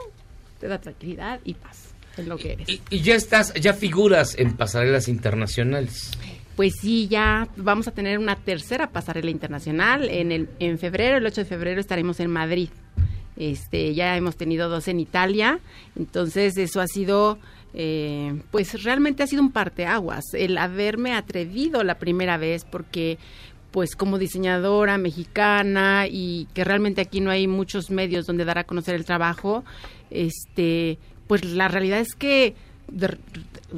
te da tranquilidad y paz en lo que eres. Y, y ya estás, ya figuras en pasarelas internacionales. Pues sí, ya vamos a tener una tercera pasarela internacional. En, el, en febrero, el 8 de febrero, estaremos en Madrid. Este, ya hemos tenido dos en Italia. Entonces, eso ha sido, eh, pues realmente ha sido un parteaguas. El haberme atrevido la primera vez, porque pues como diseñadora mexicana y que realmente aquí no hay muchos medios donde dar a conocer el trabajo, este, pues la realidad es que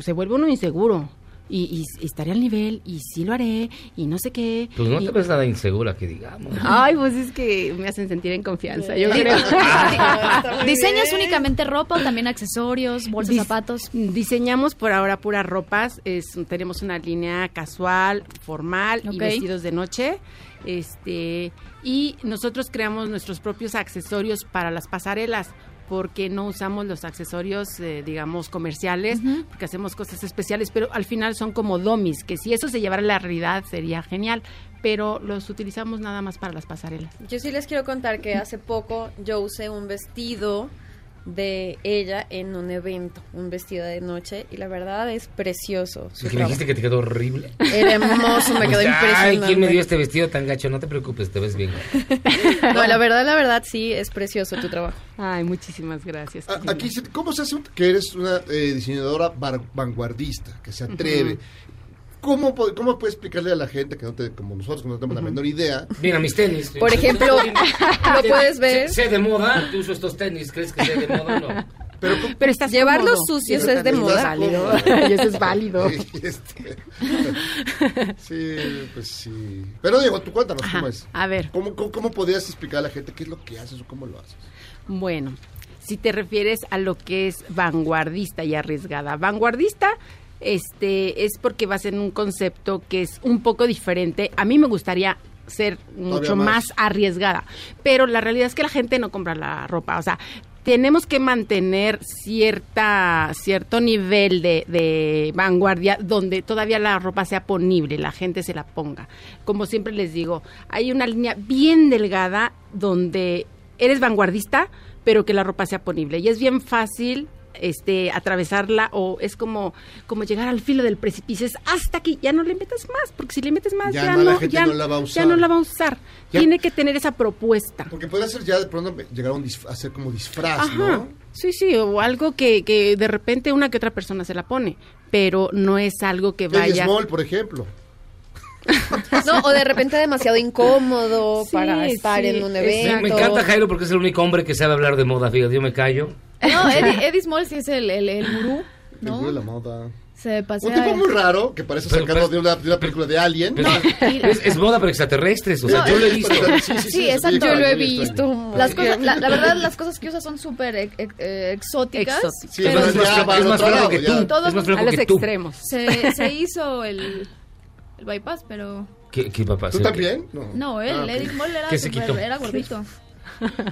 se vuelve uno inseguro. Y, y- estaré al nivel, y sí lo haré, y no sé qué. Pues no y- te ves nada insegura que digamos. Ay, pues es que me hacen sentir en confianza, yo creo. <laughs> ¿Diseñas únicamente ropa o también accesorios, bolsas, Dis- zapatos? Diseñamos por ahora puras ropas. Es, tenemos una línea casual, formal y vestidos de noche. Este y nosotros creamos nuestros propios accesorios para las pasarelas porque no usamos los accesorios, eh, digamos, comerciales, porque hacemos cosas especiales, pero al final son como domis, que si eso se llevara a la realidad sería genial, pero los utilizamos nada más para las pasarelas. Yo sí les quiero contar que hace poco yo usé un vestido de ella en un evento, un vestido de noche, y la verdad es precioso. su que me dijiste que te quedó horrible. Era hermoso, me <laughs> quedó Ay, impresionante. ¿quién me dio este vestido tan gacho? No te preocupes, te ves bien. <laughs> No, la verdad, la verdad, sí, es precioso tu trabajo. Ay, muchísimas gracias. A- Aquí, ¿cómo se hace que eres una eh, diseñadora bar- vanguardista, que se atreve? ¿Cómo, po- ¿Cómo puedes explicarle a la gente que no te, como nosotros, que no tenemos la menor idea? Mira mis tenis. Por ejemplo, <laughs> lo puedes ver. Sé, sé de moda, tú usas estos tenis, ¿crees que sé de moda o no? <laughs> Pero, Pero estás Llevarlos cómodo. sucios es de moda. válido. <laughs> y eso es válido. Sí, este, sí, pues sí. Pero digo, tú cuéntanos Ajá, cómo es. a ver. ¿Cómo, cómo, cómo podrías explicar a la gente qué es lo que haces o cómo lo haces? Bueno, si te refieres a lo que es vanguardista y arriesgada. Vanguardista este es porque vas en un concepto que es un poco diferente. A mí me gustaría ser mucho más. más. arriesgada, pero la realidad es que la gente no compra la ropa, o sea, tenemos que mantener cierta cierto nivel de, de vanguardia donde todavía la ropa sea ponible, la gente se la ponga. Como siempre les digo, hay una línea bien delgada donde eres vanguardista, pero que la ropa sea ponible. Y es bien fácil este atravesarla o es como como llegar al filo del precipicio es hasta aquí ya no le metas más porque si le metes más Ya ya, no, la no, gente ya, no la va a ya usar. no la va a usar Ya. tiene que tener esa propuesta Porque puede ser ya de pronto llegar a, un disf- a ser como disfraz, Ajá. ¿no? Sí, sí, o algo que, que de repente una que otra persona se la pone, pero no es algo que vaya. Small, por ejemplo. <laughs> No, o de repente demasiado incómodo Sí, para estar sí, en un evento. Me encanta Jairo porque es el único hombre que sabe hablar de moda, fíjate, yo me callo. No, <laughs> Eddie, Eddie Small sí es el, el, el gurú, El gurú ¿no? de la moda. Se pasea... Un tipo muy raro que parece Pero- sacado de, una, de una película de Alien. Es, es moda para extraterrestres, o sea, No, yo lo he es- visto. Sí, sí, Sí, exacto. Yo lo he visto. Las cosas, la, la verdad, las cosas que usa son súper ex- ex- eh, exóticas. Sí, Pero pero es más ya es más lado, que ya. tú. Todo es más flaco a los extremos. <laughs> Se, se hizo el, el bypass, pero... ¿Qué? ¿Tú también? No. No, él, Ah, ok. Eddie Small era, ¿Qué se súper- quitó? era gordito. <laughs>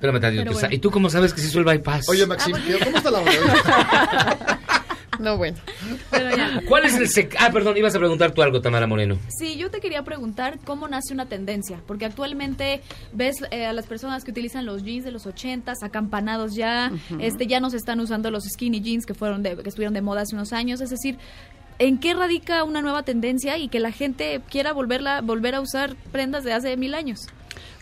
Pero que bueno. ¿Y tú cómo sabes que se hizo el bypass? Oye, Maxim, Ah, ¿cómo está la <laughs> onda? No, bueno. Pero ya. ¿Cuál es el sec... Ah, perdón, ibas a preguntar tú algo, Tamara Moreno. Sí, yo te quería preguntar cómo nace una tendencia, porque actualmente ves eh, a las personas que utilizan los jeans de los 80s, acampanados ya, este ya no se están usando los skinny jeans que fueron de, que estuvieron de moda hace unos años, es decir, ¿en qué radica una nueva tendencia y que la gente quiera volverla volver a usar prendas de hace mil años?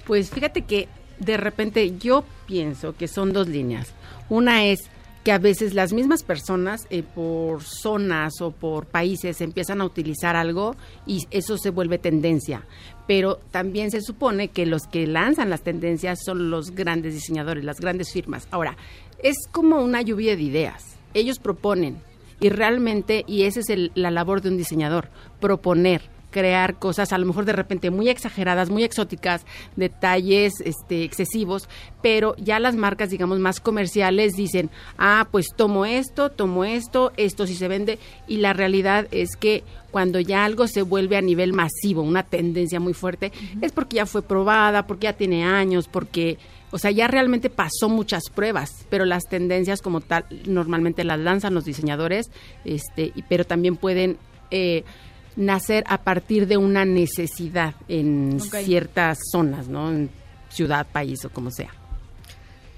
Pues fíjate que de repente yo pienso que son dos líneas. Una es que a veces las mismas personas eh, por zonas o por países empiezan a utilizar algo y eso se vuelve tendencia. Pero también se supone que los que lanzan las tendencias son los grandes diseñadores, las grandes firmas. Ahora, es como una lluvia de ideas. Ellos proponen y realmente, y esa es el- la labor de un diseñador, proponer, crear cosas a lo mejor de repente muy exageradas, muy exóticas, detalles este, excesivos, pero ya las marcas, digamos, más comerciales dicen, ah, pues tomo esto, tomo esto, esto sí se vende, y la realidad es que cuando ya algo se vuelve a nivel masivo, una tendencia muy fuerte, es porque ya fue probada, porque ya tiene años, porque o sea, ya realmente pasó muchas pruebas, pero las tendencias como tal normalmente las lanzan los diseñadores, este, pero también pueden eh, nacer a partir de una necesidad en ciertas zonas, ¿no? En ciudad, país o como sea.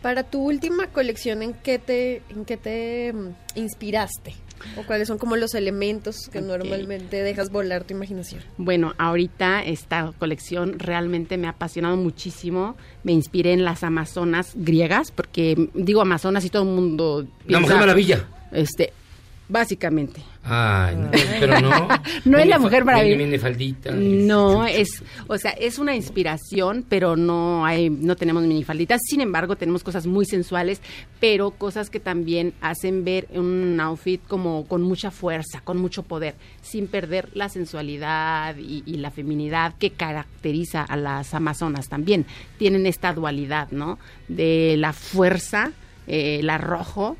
Para tu última colección, ¿en qué te, en qué te mm, inspiraste? ¿O cuáles son como los elementos que normalmente dejas volar tu imaginación? Bueno, ahorita esta colección realmente me ha apasionado muchísimo. Me inspiré en las amazonas griegas, porque digo amazonas y todo el mundo. La Mujer Maravilla. Este, básicamente. Ay, no, pero no. <laughs> No es la Mujer Maravilla. mini- minifaldita. No, es, o sea, es una inspiración, pero no hay, no tenemos minifalditas. Sin embargo, tenemos cosas muy sensuales, pero cosas que también hacen ver un outfit como con mucha fuerza, con mucho poder, sin perder la sensualidad y, y la feminidad que caracteriza a las amazonas también. Tienen esta dualidad, ¿no? De la fuerza, eh, el arrojo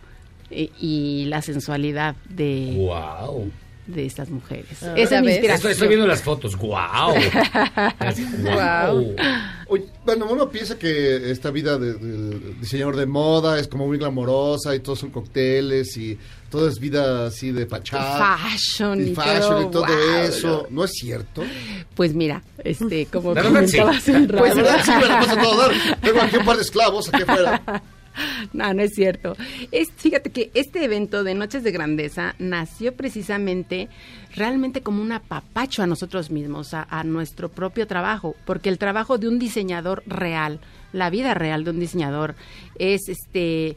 eh, y la sensualidad de, Wow. de estas mujeres. Ah, Esa es mi inspiración. Estoy, estoy viendo las fotos. Wow. Guau. Oye, bueno, uno piensa que esta vida de- del diseñador de moda es como muy glamorosa y todos son cócteles y todo es vida así de fachada. Fashion y y fashion todo, y todo guau, eso. ¿No es cierto? Pues mira, este, como verdad, sí. un rato. Pues la verdad sí me la paso a todo dar. <laughs> Tengo aquí un par de esclavos aquí afuera. <laughs> No, no es cierto. Es, fíjate que este evento de Noches de Grandeza nació precisamente realmente como un apapacho a nosotros mismos, a, a nuestro propio trabajo, porque el trabajo de un diseñador real, la vida real de un diseñador, es este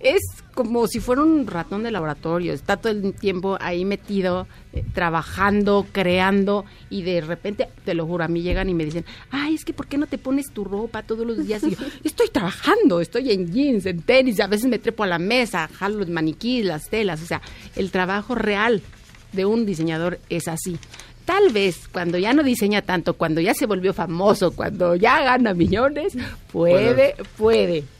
es como si fuera un ratón de laboratorio, está todo el tiempo ahí metido, eh, trabajando, creando, y de repente, te lo juro, a mí llegan y me dicen, ay, es que ¿por qué no te pones tu ropa todos los días? Y yo, <laughs> estoy trabajando, estoy en jeans, en tenis, a veces me trepo a la mesa, jalo los maniquíes, las telas, o sea, el trabajo real de un diseñador es así. Tal vez cuando ya no diseña tanto, cuando ya se volvió famoso, cuando ya gana millones, puede, puede, puede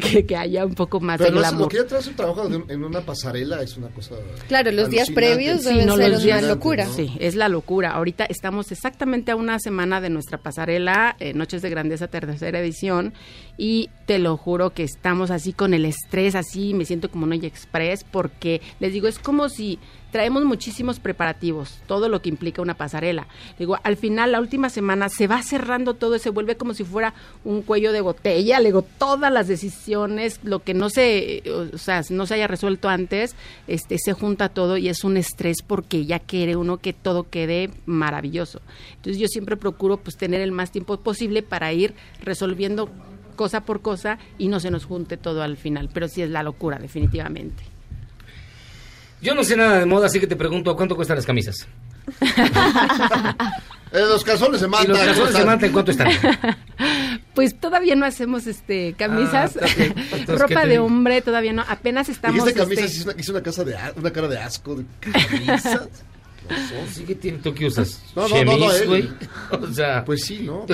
que, que haya un poco más Pero de no glamour. lo que atrás un trabajo de un- en una pasarela es una cosa. Claro, los días previos deben no, ser los una días- locura. Sí, es la locura. Ahorita estamos exactamente a una semana de nuestra pasarela, eh, Noches de Grandeza, tercera edición, y te lo juro que estamos así con el estrés, así me siento como Noy Express, porque les digo, es como si traemos muchísimos preparativos, todo lo que implica una pasarela. Digo, al final, la última semana se va cerrando todo, se vuelve como si fuera un cuello de botella, le digo, todas las decisiones, lo que no se, o sea, no se haya resuelto antes, este, se junta todo y es un estrés porque ya quiere uno que todo quede maravilloso. Entonces yo siempre procuro pues tener el más tiempo posible para ir resolviendo cosa por cosa y no se nos junte todo al final, pero sí es la locura, definitivamente. Yo no sé nada de moda, así que te pregunto, ¿cuánto cuestan las camisas? <laughs> Eh, los calzones de manta. ¿Y los calzones manta en cuánto están? <laughs> Pues todavía no hacemos este camisas, Ah, está <laughs> bien. Entonces, ¿qué ropa te de hombre, todavía no, apenas estamos Dijiste camisas, este, hice una, hice una casa de, a- una cara de asco. De camisas. Sí que tiene, ¿tú qué usas? No, no, no, no, él. güey. O sea... Pues sí, ¿no?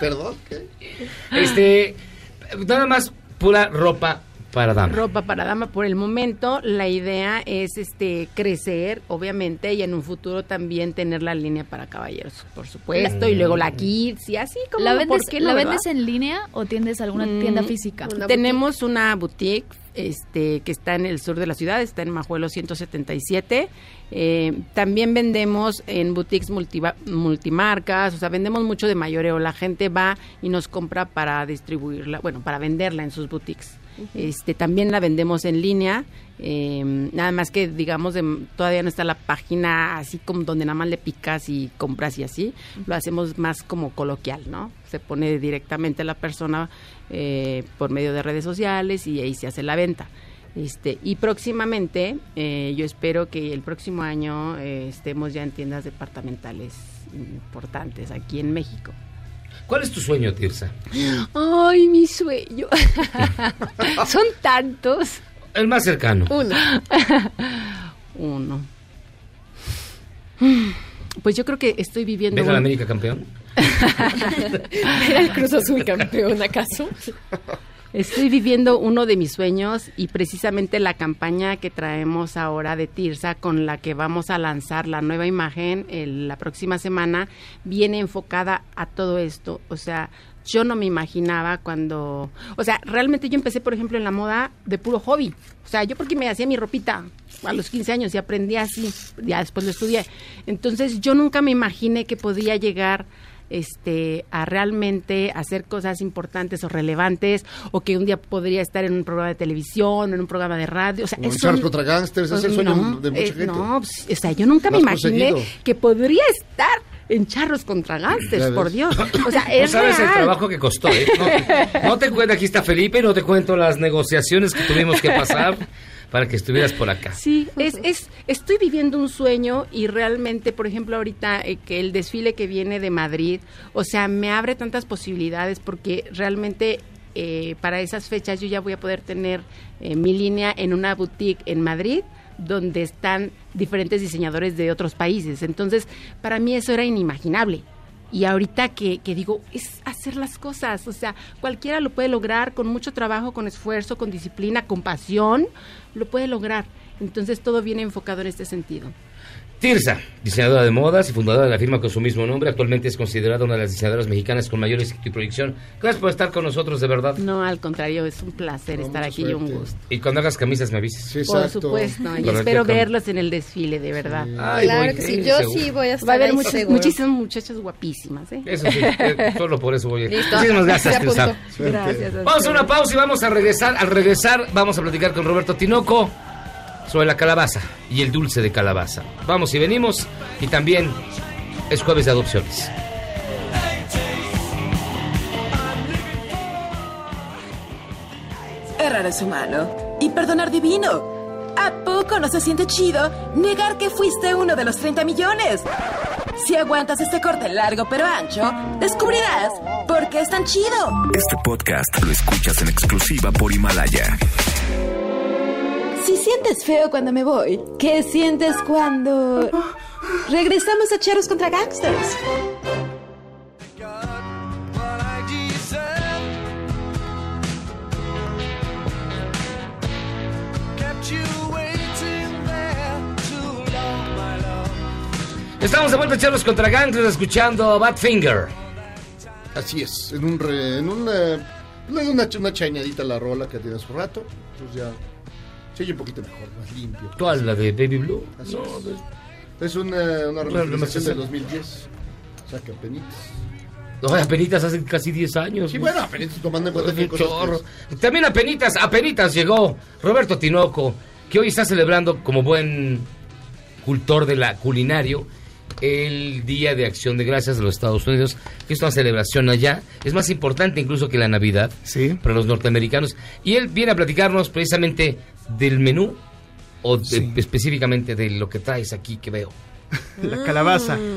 Perdón, ¿qué? Este, nada más pura ropa para dama. ropa para dama por el momento. La idea es este crecer, obviamente, y en un futuro también tener la línea para caballeros, por supuesto, y luego la kids y así como ¿La vendes, ¿por qué no, ¿la verdad? vendes en línea o tienes alguna Mm, tienda física? Tenemos una boutique este, que está en el sur de la ciudad, está en Majuelo 177. Eh, también vendemos en boutiques multiva- multimarcas, o sea, vendemos mucho de mayoreo. La gente va y nos compra para distribuirla, bueno, para venderla en sus boutiques. Este, también la vendemos en línea, eh, nada más que digamos de- todavía no está la página así como donde nada más le picas y compras y así, lo hacemos más como coloquial, ¿no? Se pone directamente la persona eh, por medio de redes sociales y ahí se hace la venta. Este, y próximamente, eh, yo espero que el próximo año eh, estemos ya en tiendas departamentales importantes aquí en México. ¿Cuál es tu sueño, Tirsa? Ay, mi sueño. <laughs> Son tantos. El más cercano. Uno. Uno. Pues yo creo que estoy viviendo. ¿Ves a un- la América campeón? <laughs> ¿Era el Cruz Azul campeón acaso? Estoy viviendo uno de mis sueños y precisamente la campaña que traemos ahora de Tirsa con la que vamos a lanzar la nueva imagen el- la próxima semana viene enfocada a todo esto. O sea, yo no me imaginaba cuando... O sea, realmente yo empecé, por ejemplo, en la moda de puro hobby. O sea, yo porque me hacía mi ropita a los 15 años y aprendí así, ya después lo estudié. Entonces yo nunca me imaginé que podía llegar este a realmente hacer cosas importantes o relevantes o que un día podría estar en un programa de televisión, en un programa de radio, o sea, eso- Charles contra Gangsters, es el sueño no, de mucha eh, gente. No, pues, o sea, yo nunca me imaginé conseguido. que podría estar en Charros contra Gangsters, por. Dios. <coughs> O sea, No es sabes el trabajo que costó, ¿eh? No, no te cuento, aquí está Felipe, no te cuento las negociaciones que tuvimos que pasar <laughs> para que estuvieras por acá. Sí, es, es, estoy viviendo un sueño y realmente, por ejemplo, ahorita eh, que el desfile que viene de Madrid, o sea, me abre tantas posibilidades porque realmente eh, para esas fechas yo ya voy a poder tener eh, mi línea en una boutique en Madrid donde están diferentes diseñadores de otros países. Entonces, para mí eso era inimaginable. Y ahorita que, que digo, es hacer las cosas, o sea, cualquiera lo puede lograr con mucho trabajo, con esfuerzo, con disciplina, con pasión, lo puede lograr. Entonces todo viene enfocado en este sentido. Tirsa, diseñadora de modas y fundadora de la firma con su mismo nombre, actualmente es considerada una de las diseñadoras mexicanas con mayor éxito y proyección. Gracias por estar con nosotros, de verdad. No, al contrario, es un placer estar aquí y un gusto. Y cuando hagas camisas me avises. Por supuesto, y espero verlos en el desfile, de verdad. Ay, Claro voy, que sí, yo seguro. sí voy a Va a estar haber muchísimas muchachas guapísimas, ¿eh? Eso sí, eh, <laughs> solo por eso voy a ir. Listo. Muchísimas gracias. Tirsa. Gracias. a Vamos a una pausa y vamos a regresar. Al regresar vamos a platicar con Roberto Tinoco sobre la calabaza y el dulce de calabaza. Vamos y venimos y también es jueves de adopciones. Errar es humano y perdonar divino. ¿A poco no se siente chido negar que fuiste uno de los 30 millones? Si aguantas este corte largo pero ancho, descubrirás por qué es tan chido. Este podcast lo escuchas en exclusiva por Himalaya. Si sientes feo cuando me voy, ¿qué sientes cuando regresamos a Cheros contra Gangsters? Estamos de vuelta a Charlos contra Gangsters escuchando Badfinger. Así es, en un, re- en eh, una, una chañadita la rola que tiene su rato, pues ya se oye un poquito mejor, más limpio. ¿Cuál? ¿La de Baby Blue? Así No, es. pues- Es una, una remasterización del 2010. O sea, que apenitas. No, apenitas hace casi 10 años. Sí, bueno, apenitas tomando en cuenta que hay Un cosas chorro. También apenitas, apenitas llegó Roberto Tinoco, que hoy está celebrando como buen cultor de la culinario el Día de Acción de Gracias de los Estados Unidos, que es una celebración allá, es más importante incluso que la Navidad para los norteamericanos. Y él viene a platicarnos precisamente del menú o de- específicamente de lo que traes aquí que veo. La calabaza. <laughs>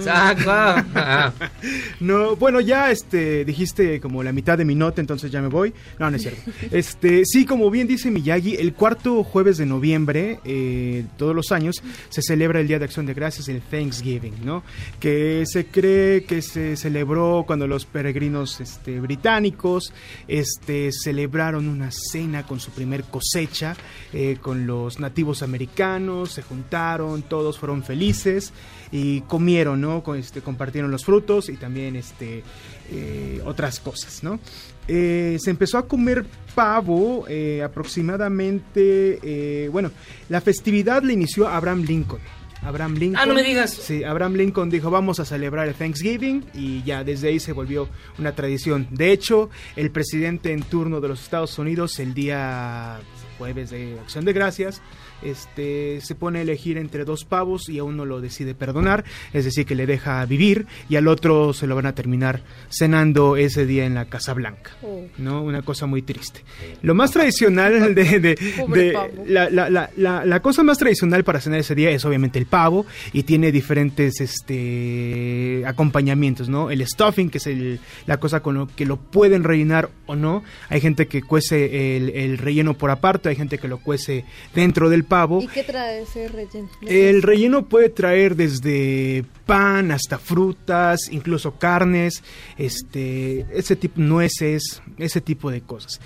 No, bueno, ya este dijiste como la mitad de mi nota, entonces ya me voy. No, no es cierto. <laughs> Este, sí, como bien dice Miyagi, el cuarto jueves de noviembre, eh, todos los años, se celebra el Día de Acción de Gracias, el Thanksgiving, ¿no? Que se cree que se celebró cuando los peregrinos este, británicos este, celebraron una cena con su primer cosecha, eh, con los nativos americanos, se juntaron, todos fueron felices y comieron, ¿no? Este, compartieron los frutos y también este, eh, otras cosas, ¿no? Eh, se empezó a comer pavo eh, aproximadamente, bueno, la festividad la inició Abraham Lincoln. Abraham Lincoln. Ah, no me digas. Sí, Abraham Lincoln dijo, vamos a celebrar el Thanksgiving y ya desde ahí se volvió una tradición. De hecho, el presidente en turno de los Estados Unidos el día jueves de Acción de Gracias, este, se pone a elegir entre dos pavos y a uno lo decide perdonar, es decir, que le deja vivir y al otro se lo van a terminar cenando ese día en la Casa Blanca. ¿no? Una cosa muy triste. Lo más tradicional de... de- Pobre de- pavo. la, la- la- la- la cosa más tradicional para cenar ese día es obviamente el pavo y tiene diferentes este, acompañamientos, ¿no? El stuffing, que es el- la cosa con lo que lo pueden rellenar o no. Hay gente que cuece el, el relleno por aparte, hay gente que lo cuece dentro del pavo. ¿Y qué trae ese relleno? El relleno puede traer desde pan hasta frutas, incluso carnes, este, ese tipo nueces, ese tipo de cosas.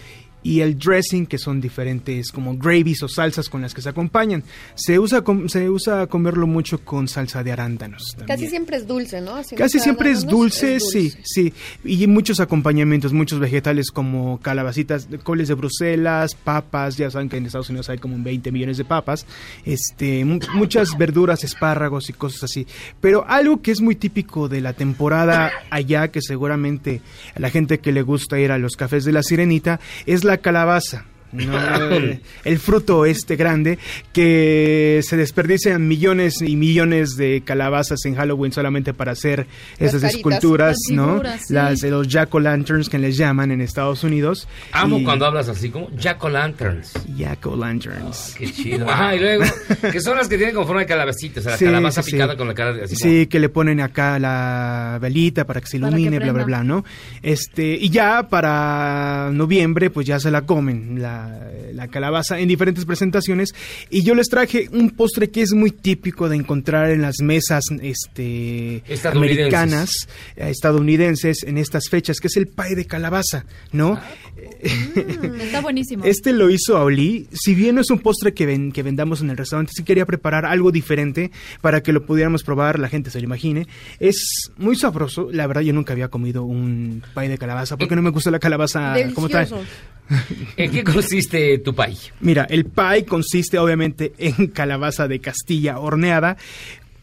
Y el dressing, que son diferentes como gravies o salsas con las que se acompañan. Se usa, com- se usa comerlo mucho con salsa de arándanos. también. Casi siempre es dulce, ¿no? Casi siempre es dulce, sí, sí. Y muchos acompañamientos, muchos vegetales como calabacitas, coles de Bruselas, papas, ya saben que en Estados Unidos hay como 20 millones de papas, este, mu- muchas verduras, espárragos y cosas así. Pero algo que es muy típico de la temporada allá, que seguramente a la gente que le gusta ir a los cafés de la sirenita, es la calabaza. ¿No? <laughs> el, el fruto este grande que se desperdician millones y millones de calabazas en Halloween solamente para hacer Las esas caritas, esculturas, las ¿no? figuras, sí. Las de los jack o lanterns que les llaman en Estados Unidos. Amo Y- cuando hablas así, como Jack o Lanterns. Jack o lanterns. Qué chido. Ajá, y luego, <laughs> que son las que tienen como forma de calabacita, o sea, la Sí, calabaza sí, sí. picada con la cara de así. como- Sí, que le ponen acá la velita para que se que ilumine, bla, bla, bla, ¿no? Este, y ya para noviembre, pues ya se la comen, la, la calabaza, en diferentes presentaciones. Y yo les traje un postre que es muy típico de encontrar en las mesas este, Estadounidenses. americanas, eh, estadounidenses, en estas fechas, que es el pie de calabaza, ¿no? Mm, <laughs> está buenísimo. Este lo hizo Auli. Si bien no es un postre que, ven, que vendamos en el restaurante, sí quería preparar algo diferente para que lo pudiéramos probar, la gente se lo imagine. Es muy sabroso. La verdad, yo nunca había comido un pie de calabaza porque no me gusta la calabaza como tal. <laughs> ¿En qué consiste tu pay? Mira, el pie consiste obviamente en calabaza de Castilla horneada.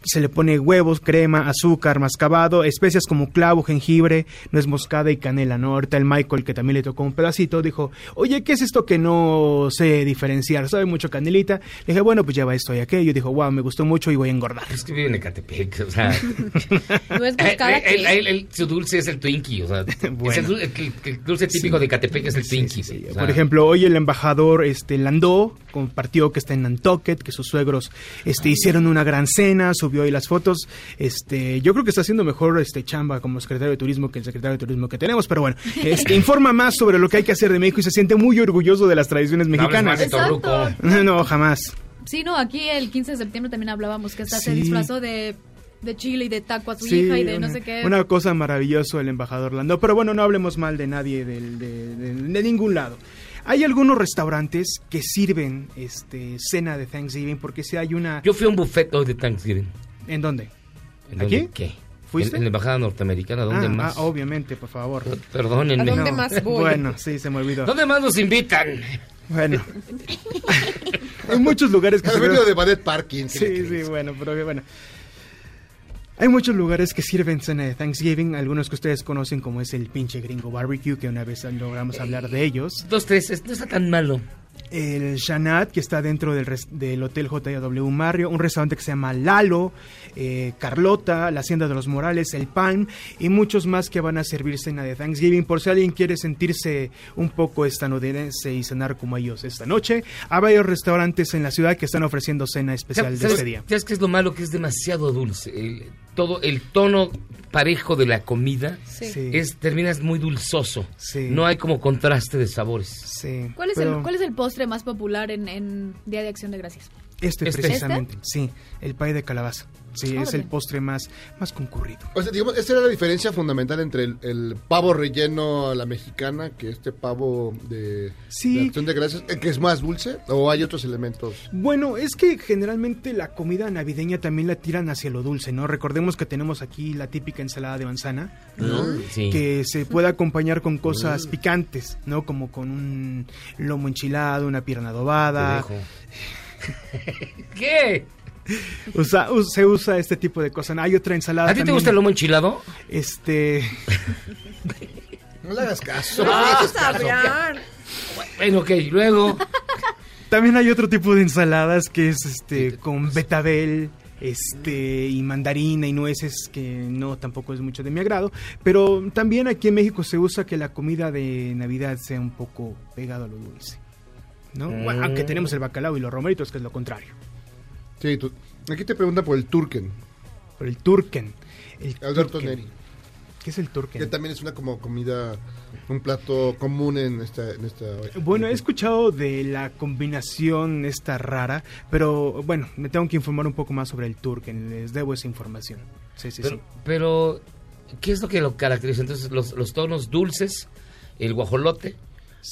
Se le pone huevos, crema, azúcar, mascabado, especias como clavo, jengibre, nuez moscada y canela, ¿no? Ahorita el Michael, que también le tocó un pedacito, dijo, oye, ¿qué es esto que no sé diferenciar? ¿Sabe mucho canelita? Le dije, bueno, pues lleva esto y aquello. Dijo, wow, me gustó mucho y voy a engordar. Es que vive en Ecatepec, o sea... <laughs> No es Eh, buscar eh, él- su dulce es el Twinkie, o sea, es el, dul- el- el dulce típico de Catepec es el Twinkie. sí, o sea, Por ejemplo, hoy el embajador este, Landó compartió que está en Nantucket, que sus suegros este, hicieron una gran cena, subió ahí las fotos. Este, yo creo que está haciendo mejor este, chamba como secretario de turismo que el secretario de turismo que tenemos, pero bueno, <laughs> este, informa más sobre lo que hay que hacer de México y se siente muy orgulloso de las tradiciones mexicanas. de. Exacto. <laughs> No, jamás. Sí, no, aquí el 15 de septiembre también hablábamos que hasta se Sí. disfrazó de, de chile y de taco a su Sí, hija y de una, no sé qué. una cosa maravillosa el embajador Landó. Pero bueno, no hablemos mal de nadie del- de, de- de ningún lado. Hay algunos restaurantes que sirven este cena de Thanksgiving porque si hay una... Yo fui a un buffet hoy de Thanksgiving. ¿En dónde? ¿En ¿Aquí? dónde? ¿Qué? ¿Fuiste? En, en la embajada norteamericana, ¿dónde ah, más? ah, obviamente, por favor. Perdónenme. ¿A dónde No. más voy? Bueno, sí, se me olvidó. ¿Dónde más nos invitan? Bueno. <laughs> Hay muchos lugares que Has sirven- de Ballet Parking. ¿qué le Sí, sí, bueno, pero bueno. Hay muchos lugares que sirven cena de Thanksgiving, algunos que ustedes conocen como es el pinche gringo barbecue, que una vez logramos hablar de ellos. Dos, tres, es- no está tan malo. El Shanat, que está dentro del, res- del Hotel JW Mario, un restaurante que se llama Lalo, eh, Carlota, la Hacienda de los Morales, el Pan y muchos más que van a servir cena de Thanksgiving. Por si alguien quiere sentirse un poco estadounidense y cenar como ellos esta noche, hay varios restaurantes en la ciudad que están ofreciendo cena especial de ¿Sabes, este día. ¿Sabes qué es lo malo? Que es demasiado dulce. El- todo el tono parejo de la comida Sí. Sí. es terminas muy dulzoso. Sí. No hay como contraste de sabores. Sí. ¿Cuál es, pero- el, ¿Cuál es el postre más popular en, en Día de Acción de Gracias? Este, Este. precisamente, sí, el pay de calabaza. Sí, es el postre más, más concurrido. O sea, digamos, esa era la diferencia fundamental entre el, el pavo relleno a la mexicana que este pavo de, Sí. de acción de gracias, eh, que es más dulce, o hay otros elementos. Bueno, es que generalmente la comida navideña también la tiran hacia lo dulce, ¿no? Recordemos que tenemos aquí la típica ensalada de manzana, ¿no? Mm, sí. Que se puede acompañar con cosas picantes, ¿no? Como con un lomo enchilado, una pierna adobada. <laughs> ¿Qué? <laughs> Usa- us- se usa este tipo de cosas. Hay otra ensalada. ¿A ti te gusta el lomo enchilado? Este. <laughs> No le hagas caso. No no le hagas vamos a caso. hablar. Bueno, ok, luego. <laughs> También hay otro tipo de ensaladas que es este con betabel, este y mandarina y nueces que no tampoco es mucho de mi agrado, pero también aquí en México se usa que la comida de Navidad sea un poco pegado a lo dulce. ¿No? Bueno, Mm. aunque tenemos el bacalao y los romeritos que es lo contrario. Sí, tú- aquí te pregunta por el turken. Por el turken. El Alberto turken. Neri. ¿Qué es el turken? Que también es una como comida, un plato común en esta... En esta Bueno, he escuchado de la combinación esta rara, pero bueno, me tengo que informar un poco más sobre el turken, les debo esa información. Sí, sí, Pero, sí. pero, ¿qué es lo que lo caracteriza? Entonces, los, los tonos dulces, el guajolote,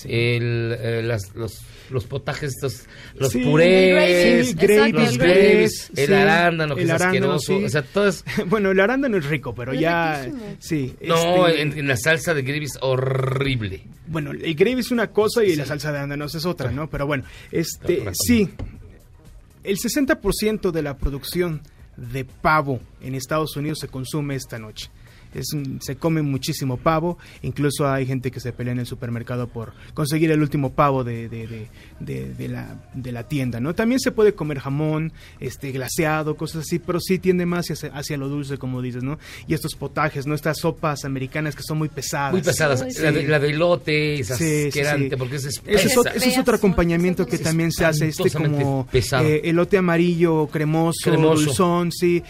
el, eh, las- los, los potajes, estos, los Sí, purés, sí, los el gravies, gravies, el sí, arándano, que el es arándano, asqueroso. sí. O sea, todo es- <laughs> Bueno, el arándano es rico, pero Es ya... Sí. No, este, en, en la salsa de gravy es horrible. Bueno, el gravy es una cosa y la salsa de arándanos es otra, ¿no? Pero bueno, este, sí, el 60% de la producción de pavo en Estados Unidos se consume esta noche. Es un- se come muchísimo pavo, incluso hay gente que se pelea en el supermercado por conseguir el último pavo de, de, de- de- de la, de la tienda, ¿no? También se puede comer jamón, este, glaseado, cosas así, pero sí tiende más hacia, hacia lo dulce, como dices, ¿no? Y estos potajes, ¿no? Estas sopas americanas que son muy pesadas. Muy pesadas. Sí. La, de, la de elote es Sí, sí, asquerante sí. porque es Ese espesa. es, otro acompañamiento que también se hace, este como eh, elote amarillo, cremoso, Cremoso. dulzón, sí.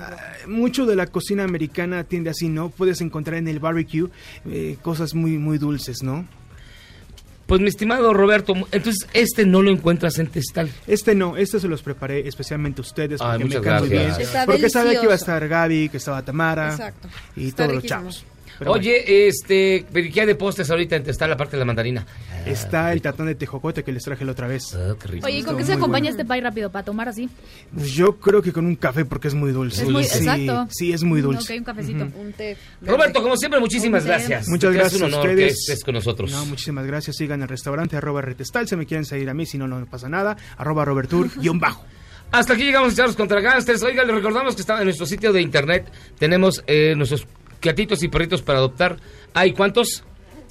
Ah, mucho de la cocina americana tiende así, ¿no? Puedes encontrar en el barbecue eh, cosas muy, muy dulces, ¿no? Pues mi estimado Roberto, entonces este no lo encuentras en Testal. Este no, este se los preparé especialmente a ustedes Ay, porque me muchas caen muy bien. Está porque sabía que iba a estar Gaby, que estaba Tamara Exacto. y Está todos los chavos. Pero bueno, Oye, este, pero ¿qué hay de postres ahorita en Testal aparte de la mandarina? está el tatán de tejocote que les traje la otra vez. Ah, qué rico. Oye, ¿y con qué se acompaña bueno. este pie rápido para tomar así? Pues Yo creo que con un café porque es muy dulce. Es muy- sí, exacto. sí, es muy dulce. Ok, un cafecito. Un té. Roberto, como siempre, muchísimas Un té. gracias. Muchas Es gracias un a honor ustedes. que estés con nosotros. No, muchísimas gracias. Sigan el restaurante arroba retestal. Se me quieren seguir a mí, si no, no pasa nada. Arroba Robertur, <laughs> guion bajo. Hasta aquí llegamos, Charlos contra Gangsters. Oiga, les recordamos que está en nuestro sitio de internet. Tenemos eh, nuestros gatitos y perritos para adoptar. ¿Hay cuántos?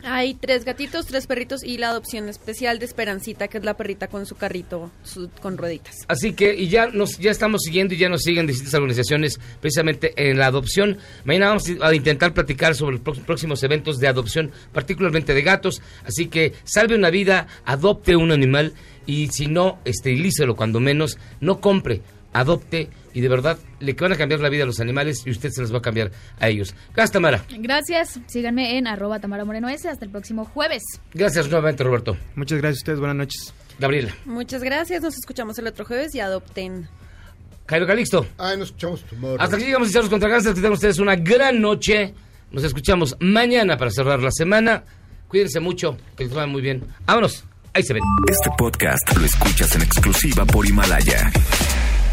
Hay tres gatitos, tres perritos y la adopción especial de Esperancita, que es la perrita con su carrito su- con rueditas. Así que y ya nos ya estamos siguiendo y ya nos siguen distintas organizaciones precisamente en la adopción. Mañana vamos a intentar platicar sobre los pró- próximos eventos de adopción, particularmente de gatos. Así que salve una vida, adopte un animal y si no, esterilícelo cuando menos, no compre, adopte y de verdad le van a cambiar la vida a los animales y usted se los va a cambiar a ellos. Gracias, Tamara. Gracias. Síganme en arroba Tamara Moreno S. Hasta el próximo jueves. Gracias nuevamente, Roberto. Muchas gracias a ustedes. Buenas noches. Gabriela. Muchas gracias, nos escuchamos el otro jueves y adopten. Jairo Calixto. Ay, nos escuchamos tomorrow. Hasta aquí llegamos, Charlos contra Gangsters. Que tengan ustedes una gran noche. Nos escuchamos mañana para cerrar la semana. Cuídense mucho, que les vaya muy bien. Vámonos. Ahí se ven. Este podcast lo escuchas en exclusiva por Himalaya.